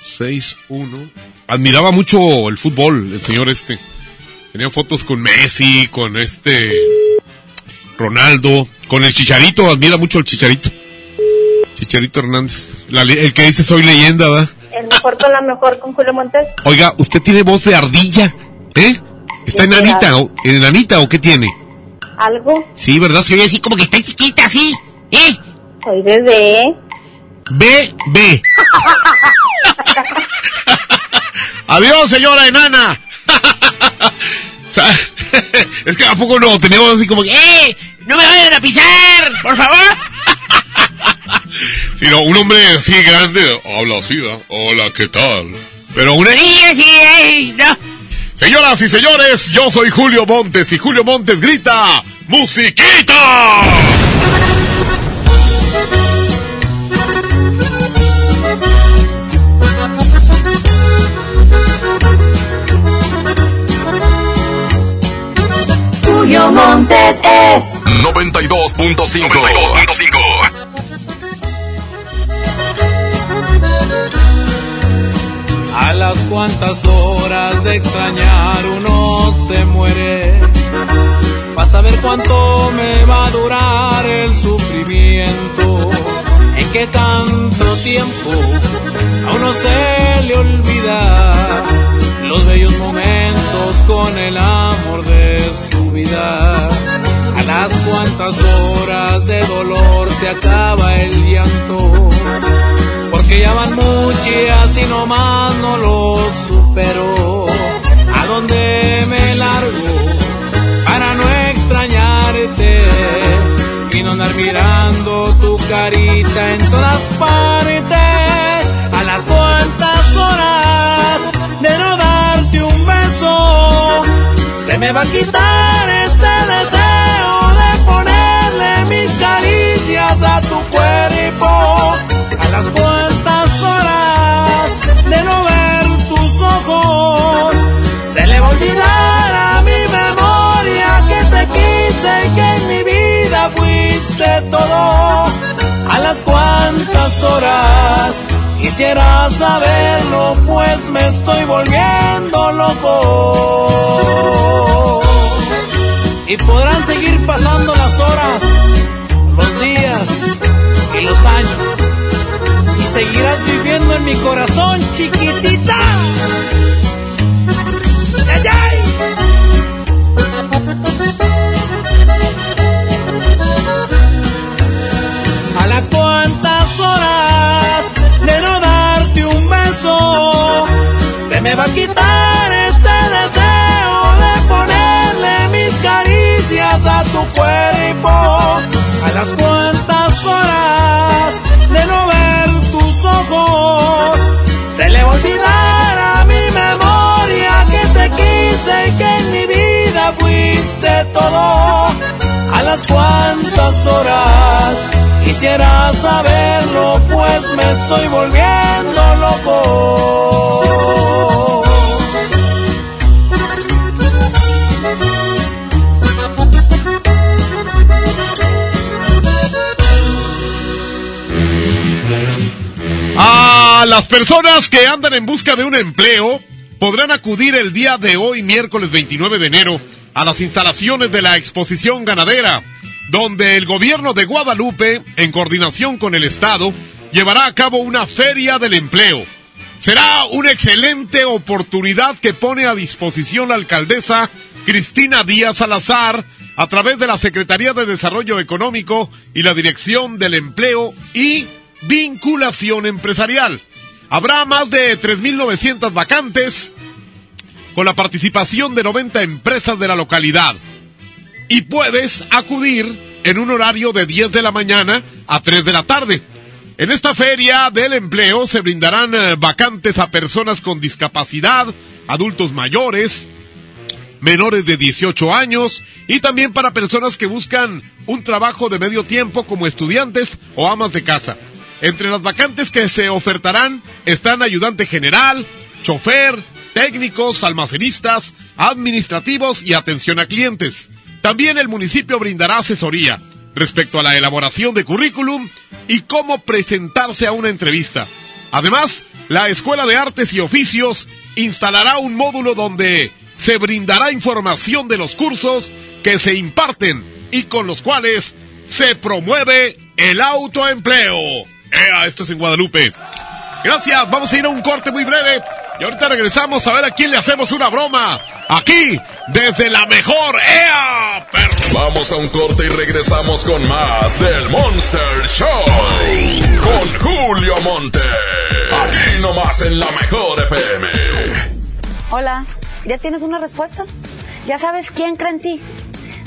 61. Admiraba mucho el fútbol, el señor este. Tenía fotos con Messi, con este Ronaldo, con el Chicharito, admira mucho el Chicharito. Chicharito Hernández. La el que dice soy leyenda, ¿verdad? El mejor con la mejor con Julio Montes. Oiga, usted tiene voz de ardilla, ¿eh? ¿Está ¿De qué enanita o, enanita o qué tiene? Algo. Sí, ¿verdad? Se oye así como que está chiquita, así, ¿eh? Soy bebé. B, B. Adiós, señora enana. Es que a poco no teníamos así como que, ¡eh! ¡No me vayan a pisar! ¡Por favor! Si no, un hombre así grande habla así, ¿verdad? Hola, ¿qué tal? Pero una niña sí, eh, no. Señoras y señores, yo soy Julio Montes y Julio Montes grita ¡Musiquita! Julio Montes es 92.5. 92.5. A las cuantas horas de extrañar uno se muere. Vas a ver cuánto me va a durar el sufrimiento. En qué tanto tiempo a uno se le olvida los bellos momentos con el amor de su vida. A las cuantas horas de dolor se acaba el llanto porque ya van muchas y nomás no lo supero. ¿A dónde me largo para no extrañarte y no andar mirando tu carita en todas partes? A las cuantas horas de no darte un beso, se me va a quitar este deseo de ponerle mis caricias a tu cuerpo a las horas de no ver tus ojos, se le va a olvidar a mi memoria que te quise y que en mi vida fuiste todo. A las cuantas horas quisiera saberlo, pues me estoy volviendo loco. Y podrán seguir pasando las horas, los días y los años seguirás viviendo en mi corazón, chiquitita. ¡Ay! A las cuantas horas de no darte un beso, se me va a quitar este deseo de ponerle mis caricias a tu cuerpo. A las se le va a olvidar a mi memoria que te quise y que en mi vida fuiste todo. A las cuantas horas quisiera saberlo, pues me estoy volviendo loco. A las personas que andan en busca de un empleo podrán acudir el día de hoy, miércoles 29 de enero, a las instalaciones de la exposición ganadera, donde el gobierno de Guadalupe, en coordinación con el Estado, llevará a cabo una feria del empleo. Será una excelente oportunidad que pone a disposición la alcaldesa Cristina Díaz Salazar a través de la Secretaría de Desarrollo Económico y la Dirección del Empleo y Vinculación Empresarial. Habrá más de 3.900 vacantes con la participación de 90 empresas de la localidad. Y puedes acudir en un horario de 10 de la mañana a 3 de la tarde. En esta feria del empleo se brindarán eh, vacantes a personas con discapacidad, adultos mayores, menores de 18 años y también para personas que buscan un trabajo de medio tiempo como estudiantes o amas de casa. Entre las vacantes que se ofertarán están ayudante general, chofer, técnicos, almacenistas, administrativos y atención a clientes. También el municipio brindará asesoría respecto a la elaboración de currículum y cómo presentarse a una entrevista. Además, la Escuela de Artes y Oficios instalará un módulo donde se brindará información de los cursos que se imparten y con los cuales se promueve el autoempleo. ¡Ea! Esto es en Guadalupe. Gracias, vamos a ir a un corte muy breve. Y ahorita regresamos a ver a quién le hacemos una broma. Aquí, desde la mejor EA, perro. Vamos a un corte y regresamos con más del Monster Show. Con Julio Monte. Aquí nomás en la mejor FM. Hola, ¿ya tienes una respuesta? ¿Ya sabes quién cree en ti?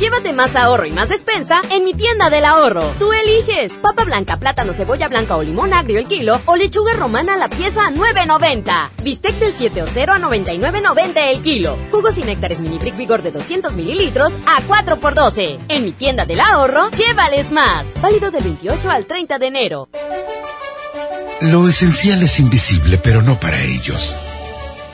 Llévate más ahorro y más despensa en mi tienda del ahorro. Tú eliges papa blanca, plátano, cebolla blanca o limón agrio el kilo o lechuga romana la pieza a 9.90. Bistec del 7 o 0 a 99.90 el kilo. Jugos y néctares mini brick vigor de 200 mililitros a 4 por 12. En mi tienda del ahorro, llévales más. Válido del 28 al 30 de enero. Lo esencial es invisible, pero no para ellos.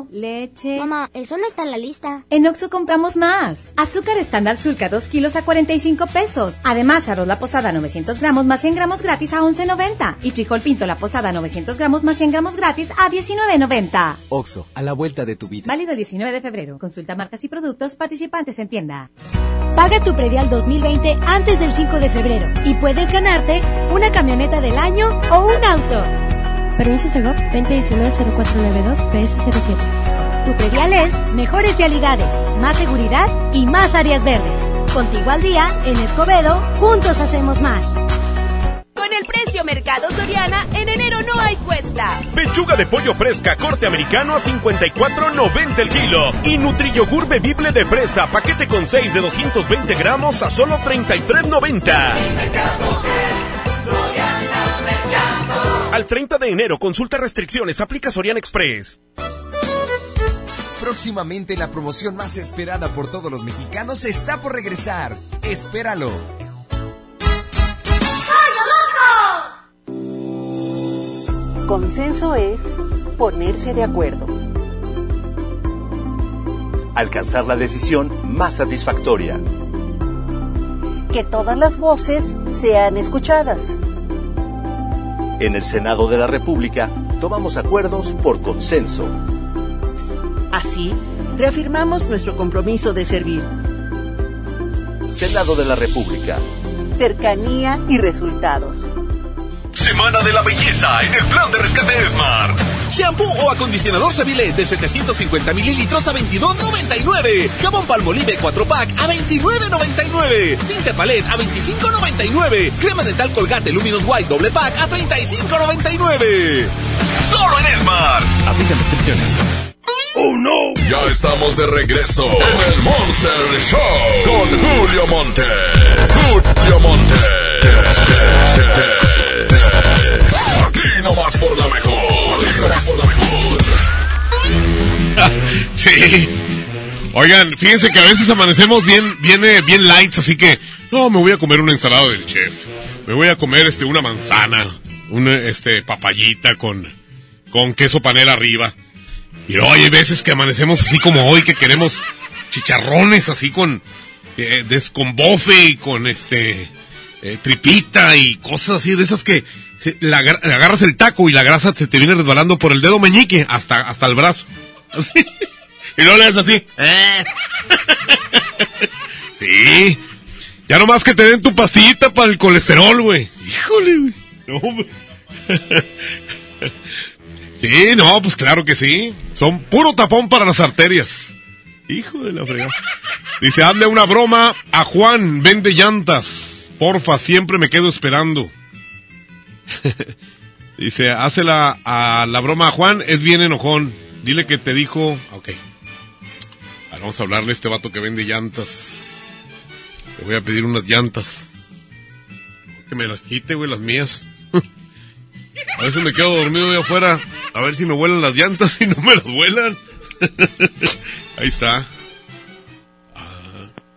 Huevo, leche. Mamá, eso no está en la lista. En Oxo compramos más. Azúcar estándar Sulca 2 kilos a 45 pesos. Además, arroz la posada 900 gramos más 100 gramos gratis a 11.90. Y frijol pinto la posada 900 gramos más 100 gramos gratis a 19.90. Oxo, a la vuelta de tu vida. Válido el 19 de febrero. Consulta marcas y productos participantes en tienda. Paga tu predial 2020 antes del 5 de febrero y puedes ganarte una camioneta del año o un auto. Permiso Segov 2019-0492 PS07. Tu predial es mejores vialidades, más seguridad y más áreas verdes. Contigo al día, en Escobedo, juntos hacemos más. Con el precio Mercado Soriana, en enero no hay cuesta. Pechuga de pollo fresca corte americano a 54.90 el kilo. Y Nutriyogur bebible de fresa, paquete con 6 de 220 gramos a solo 33.90. Al 30 de enero, consulta restricciones, aplica Sorian Express. Próximamente la promoción más esperada por todos los mexicanos está por regresar. Espéralo. Consenso es ponerse de acuerdo. alcanzar la decisión más satisfactoria. Que todas las voces sean escuchadas. En el Senado de la República tomamos acuerdos por consenso. Así, reafirmamos nuestro compromiso de servir. Senado de la República. Cercanía y resultados. Semana de la belleza en el plan de rescate Smart. Shampoo o acondicionador Seville de 750 mililitros a 22.99. Jabón Palmolive 4 pack a 29.99. Tinte Palette a 25.99. Crema dental Colgate Luminous White doble pack a 35.99. Solo en Smart. Aplican descripciones. ¡Oh, no! Ya estamos de regreso en el Monster Show con Julio Monte. Julio Monte. Aquí nomás por la mejor. Aquí nomás por la mejor. Sí. Oigan, fíjense que a veces amanecemos bien, bien, eh, bien lights, así que no, me voy a comer una ensalada del chef. Me voy a comer este una manzana, una este papayita con con queso panela arriba. Y luego hay veces que amanecemos así como hoy que queremos chicharrones así con eh, des- con bofe y con este eh, tripita y cosas así de esas que la agarras el taco y la grasa te, te viene resbalando por el dedo meñique hasta hasta el brazo. Así. Y luego le haces así. Eh. Sí. Ya nomás que te den tu pastillita para el colesterol, güey. Híjole, güey. No. Sí, no, pues claro que sí. Son puro tapón para las arterias. Hijo de la fregada. Dice, hazle una broma a Juan, vende llantas. Porfa, siempre me quedo esperando. Dice, hazla a la broma a Juan, es bien enojón. Dile que te dijo... Ok. A ver, Vamos a hablarle a este vato que vende llantas. Le voy a pedir unas llantas. Que me las quite, güey, las mías. A veces me quedo dormido ahí afuera. A ver si me vuelan las llantas y no me las vuelan. Ahí está.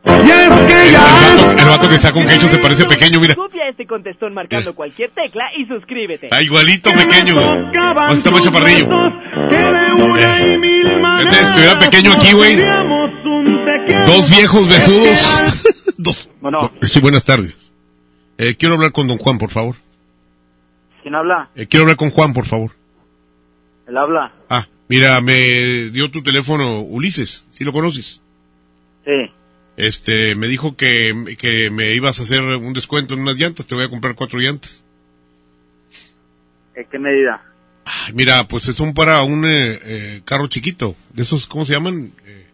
El, vato, el vato que está con quecho se parece pequeño, mira. Copia este contestón marcando cualquier tecla y suscríbete. Está igualito pequeño. No, está más chaparrillo. Si estuviera pequeño aquí, güey. Dos viejos besudos. Dos. Sí, buenas tardes. Eh, quiero hablar con don Juan, por favor. ¿Quién habla? Eh, quiero hablar con Juan, por favor. Él habla. Ah, mira, me dio tu teléfono Ulises, ¿sí lo conoces? Sí. Este, me dijo que, que me ibas a hacer un descuento en unas llantas, te voy a comprar cuatro llantas. ¿En qué medida? Ay, mira, pues son para un eh, eh, carro chiquito, de esos, ¿cómo se llaman? Eh,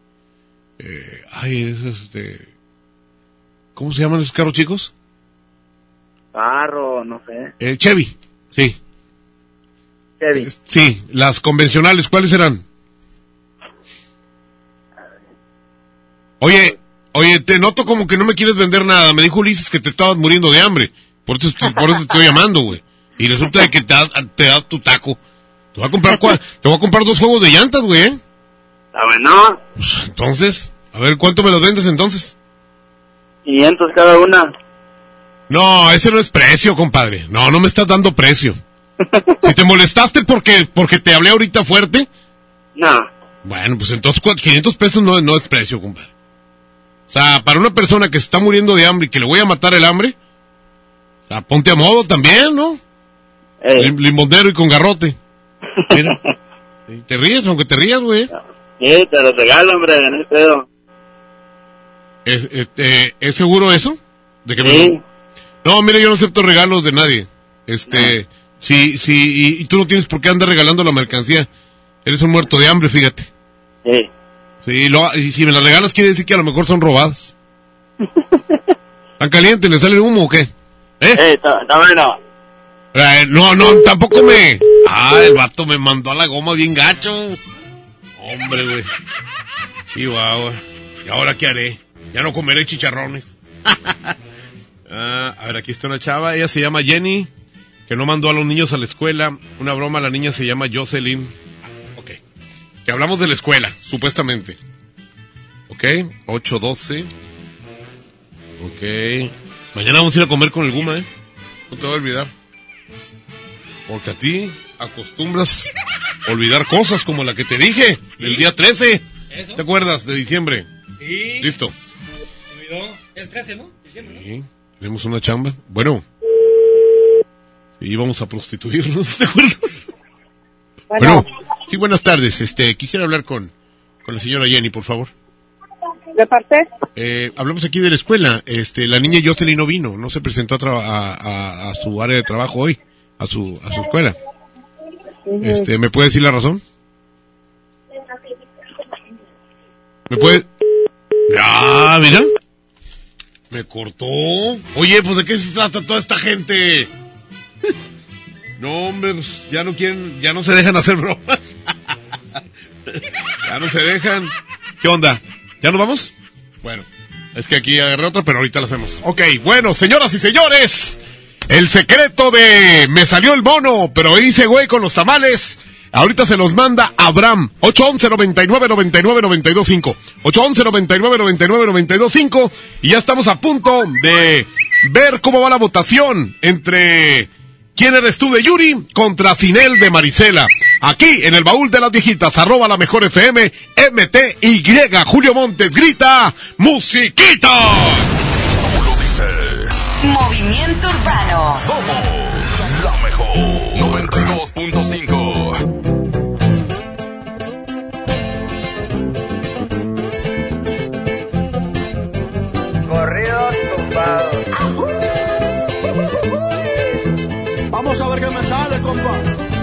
eh, ay, esos, este, ¿cómo se llaman esos carros chicos? Carro, no sé. Eh, Chevy, sí. Chevy. Sí, las convencionales, ¿cuáles eran? Oye, oye, te noto como que no me quieres vender nada. Me dijo Ulises que te estabas muriendo de hambre. Por eso, por eso te estoy llamando, güey. Y resulta de que te das, te das tu taco. Te voy a comprar, te voy a comprar dos juegos de llantas, güey. ¿eh? ¿Está bueno? Entonces, a ver, ¿cuánto me los vendes entonces? 500 cada una. No, ese no es precio, compadre. No, no me estás dando precio. Si te molestaste porque, porque te hablé ahorita fuerte, No. Bueno, pues entonces cua- 500 pesos no, no es precio, compadre. O sea, para una persona que se está muriendo de hambre y que le voy a matar el hambre, o sea, ponte a modo también, ¿no? Lim- Limonero y con garrote. Mira. Te ríes, aunque te rías, güey. Sí, te lo regalo, hombre, no pedo. ¿Es, este, ¿Es seguro eso? ¿De que me Sí. lo- No, mire, yo no acepto regalos de nadie. Este, sí, sí, y, y tú no tienes por qué andar regalando la mercancía. Eres un muerto de hambre, fíjate. Sí. Sí, lo- y si me las regalas quiere decir que a lo mejor son robadas. ¿Tan caliente? ¿Le sale humo o qué? ¿Eh? está, está bueno. Eh, no, no, tampoco me... Ah, el vato me mandó a la goma bien gacho. Hombre, güey. Chihuahua. ¿Y ahora qué haré? Ya no comeré chicharrones. Ah, a ver, aquí está una chava. Ella se llama Jenny, que no mandó a los niños a la escuela. Una broma, la niña se llama Jocelyn. Que hablamos de la escuela, supuestamente. Ok, 8.12. Ok. Mañana vamos a ir a comer con el Guma, ¿eh? No te voy a olvidar. Porque a ti acostumbras olvidar cosas como la que te dije el día 13. Eso. ¿Te acuerdas de diciembre? Sí. Listo. Se olvidó. El 13, ¿no? Diciembre, ¿no? Sí. Tenemos una chamba. Bueno. Sí, vamos a prostituirnos, ¿te acuerdas? Bueno. Sí, buenas tardes. Este, quisiera hablar con, con la señora Jenny, por favor. ¿De parte? Eh, hablamos aquí de la escuela. Este, la niña Jocelyn no vino, no se presentó a, traba- a, a- a su área de trabajo hoy, a su, a su escuela. Este, ¿me puede decir la razón? ¿Me puede? Ah, mira. Me cortó. Oye, pues de qué se trata toda esta gente. No, hombre, pues, ya no quieren, ya no se dejan hacer bromas. Ya no se dejan. ¿Qué onda? ¿Ya nos vamos? Bueno, es que aquí agarré otra, pero ahorita la hacemos. Ok, bueno, señoras y señores, el secreto de me salió el mono, pero hice güey con los tamales. Ahorita se los manda Abraham. 811 99 99 925. 811 99 99 925. Y ya estamos a punto de ver cómo va la votación entre quién eres tú de Yuri contra Sinel de Marisela. Aquí en el baúl de las viejitas, arroba la mejor FM, MTY. Julio Montes grita, musiquita. Movimiento Urbano. Somos la mejor 92.5.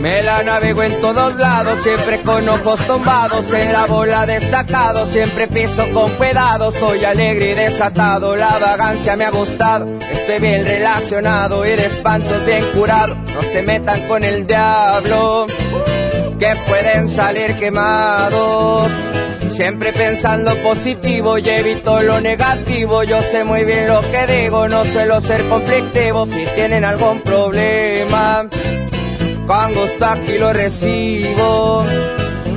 Me la navego en todos lados, siempre con ojos tumbados, en la bola destacado, siempre piso con cuidado, soy alegre y desatado, la vagancia me ha gustado, estoy bien relacionado y de espantos bien curado, no se metan con el diablo, que pueden salir quemados. Siempre pensando positivo y evito lo negativo. Yo sé muy bien lo que digo, no suelo ser conflictivo. Si tienen algún problema, con gusto aquí lo recibo.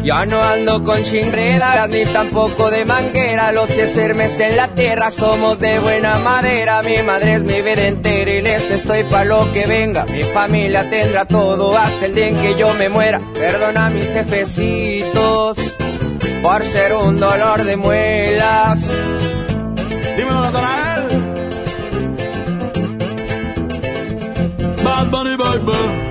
Ya no ando con chinredas ni tampoco de manguera. Los que sermes en la tierra somos de buena madera. Mi madre es mi vida entera y les estoy pa' lo que venga. Mi familia tendrá todo hasta el día en que yo me muera. Perdona a mis jefecitos por ser un dolor de muelas. Dímelo, Natanael. Bad Bunny Baby.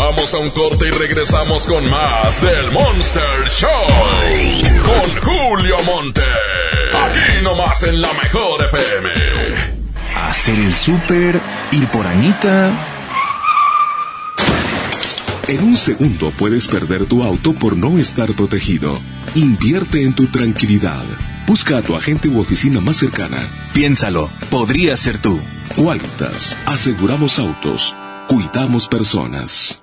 Vamos a un corte y regresamos con más del Monster Show. Con Julio Monte. Aquí nomás en la mejor FM. Hacer el súper, ir por Anita. En un segundo puedes perder tu auto por no estar protegido. Invierte en tu tranquilidad. Busca a tu agente u oficina más cercana. Piénsalo, podría ser tú. Qualitas. Aseguramos autos. Cuidamos personas.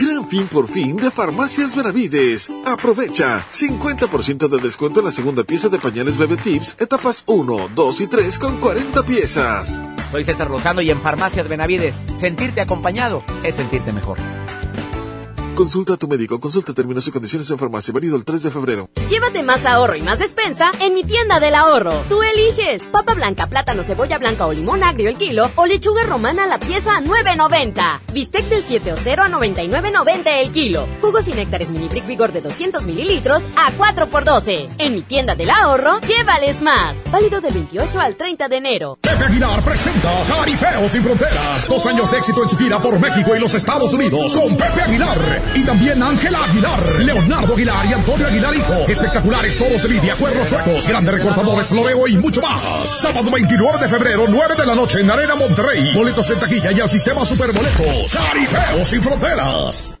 Gran fin por fin de Farmacias Benavides. Aprovecha 50% de descuento en la segunda pieza de pañales Bebe Tips, etapas 1, 2 y 3 con 40 piezas. Soy César Lozano y en Farmacias Benavides, sentirte acompañado es sentirte mejor. Consulta a tu médico, consulta términos y condiciones en farmacia, válido el 3 de febrero. Llévate más ahorro y más despensa en mi tienda del ahorro. Tú eliges papa blanca, plátano, cebolla blanca o limón agrio el kilo o lechuga romana la pieza a 9.90. Bistec del 7 o 0 a 99.90 el kilo. Jugos y néctares mini brick vigor de 200 mililitros a 4 por 12. En mi tienda del ahorro, llévales más. Válido del 28 al 30 de enero. Pepe Aguilar presenta Jaripeo sin fronteras. Dos años de éxito en su gira por México y los Estados Unidos con Pepe Aguilar. Y también Ángela Aguilar, Leonardo Aguilar y Antonio Aguilar Hijo. Espectaculares toros de lidia, cuernos suecos, grandes recortadores, floreo y mucho más. Sábado 29 de febrero, 9 de la noche en Arena Monterrey. Boletos en taquilla y al sistema Superboletos. Jaripeo sin fronteras.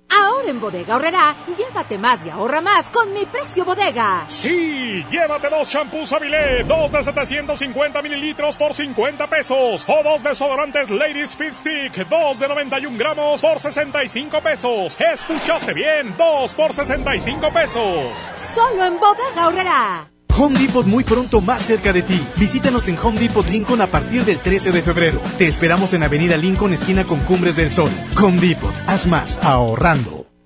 Ahora en Bodega Horrera, llévate más y ahorra más con mi precio bodega. Sí, llévate dos shampoos Avilé, dos de 750 mililitros por 50 pesos. O dos desodorantes Lady Speed Stick, dos de 91 gramos por 65 pesos. Escuchaste bien, dos por 65 pesos. Solo en Bodega Horrera. Home Depot muy pronto más cerca de ti. Visítanos en Home Depot Lincoln a partir del 13 de febrero. Te esperamos en Avenida Lincoln, esquina con Cumbres del Sol. Home Depot, haz más ahorrando.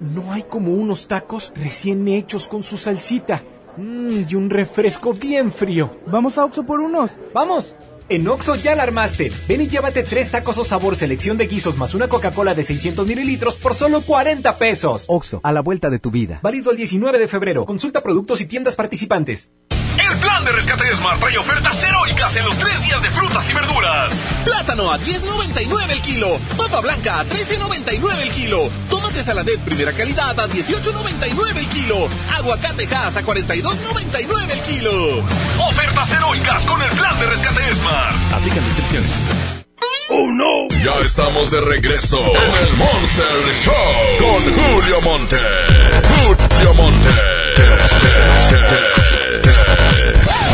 No hay como unos tacos recién hechos con su salsita. Mm, y un refresco bien frío. ¿Vamos a Oxo por unos? ¡Vamos! En Oxo ya la armaste. Ven y llévate tres tacos o sabor selección de guisos más una Coca-Cola de 600 mililitros por solo 40 pesos. Oxo, a la vuelta de tu vida. Válido el 19 de febrero. Consulta productos y tiendas participantes. El plan de rescate Smart trae ofertas heroicas en los tres días de frutas y verduras. Plátano a 10.99 el kilo. Papa blanca a 13.99 el kilo. Tomate saladet primera calidad a 18.99 el kilo. Aguacate gas a 42.99 el kilo. Ofertas heroicas con el plan de rescate Smart. Aplican descripciones. ¡Oh, no! Ya estamos de regreso en el Monster Show con Julio Monte. Julio Monte.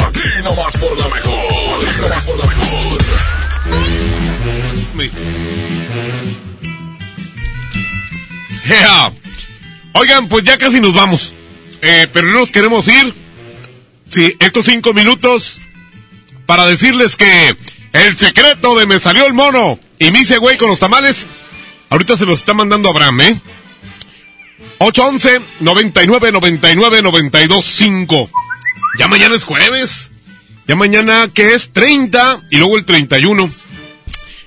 Aquí nomás por la mejor. Aquí nomás por la mejor. ¡Ea! Oigan, pues ya casi nos vamos. Eh, pero no nos queremos ir. Sí, estos cinco minutos para decirles que el secreto de me salió el mono y me hice güey con los tamales, ahorita se los está mandando Abraham, ¿eh? 811 99 99 92 5. Ya mañana es jueves. Ya mañana que es 30 y luego el 31.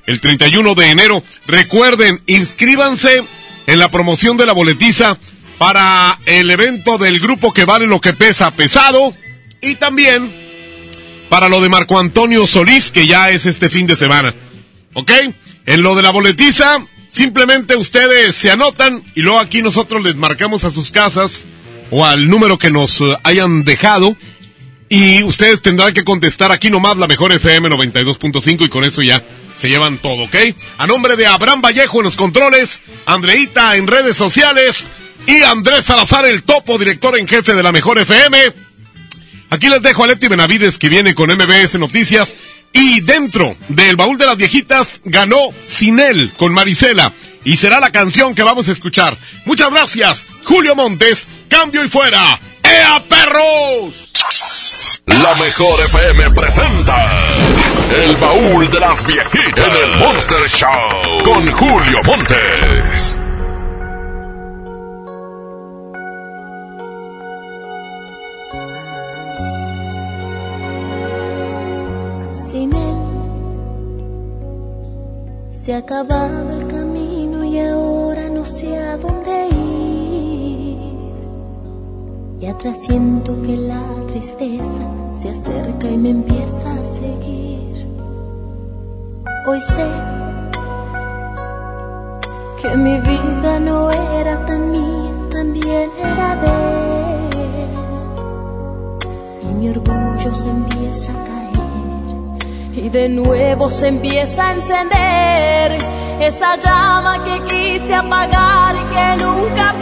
El 31 de enero. Recuerden, inscríbanse en la promoción de la boletiza para el evento del grupo que vale lo que pesa pesado y también para lo de Marco Antonio Solís que ya es este fin de semana. ¿Ok? En lo de la boletiza, simplemente ustedes se anotan y luego aquí nosotros les marcamos a sus casas o al número que nos eh, hayan dejado y ustedes tendrán que contestar aquí nomás la mejor FM 92.5 y con eso ya se llevan todo, ¿ok? A nombre de Abraham Vallejo en los controles, Andreita en redes sociales y Andrés Salazar, el topo, director en jefe de la mejor FM. Aquí les dejo a Leti Benavides que viene con MBS Noticias. Y dentro del baúl de las viejitas ganó Sinel con Marisela. Y será la canción que vamos a escuchar. Muchas gracias, Julio Montes. Cambio y fuera. ¡Ea perros! La mejor FM presenta El baúl de las viejitas en el Monster Show con Julio Montes. Sin él se ha acabado el camino y ahora no sé a dónde Atrás siento que la tristeza se acerca y me empieza a seguir. Hoy sé que mi vida no era tan mía, también era de él. Y mi orgullo se empieza a caer y de nuevo se empieza a encender esa llama que quise apagar y que nunca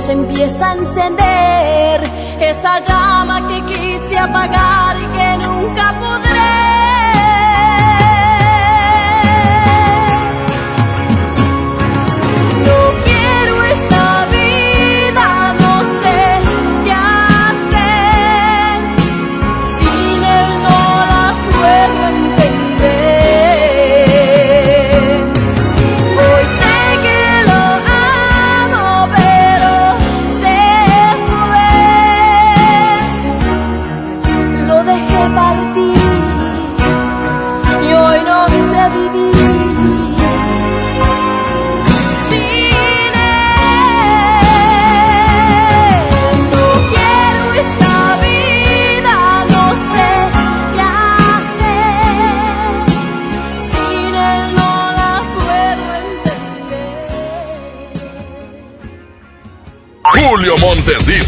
se empieza a encender esa llama que quise apagar y que nunca podré.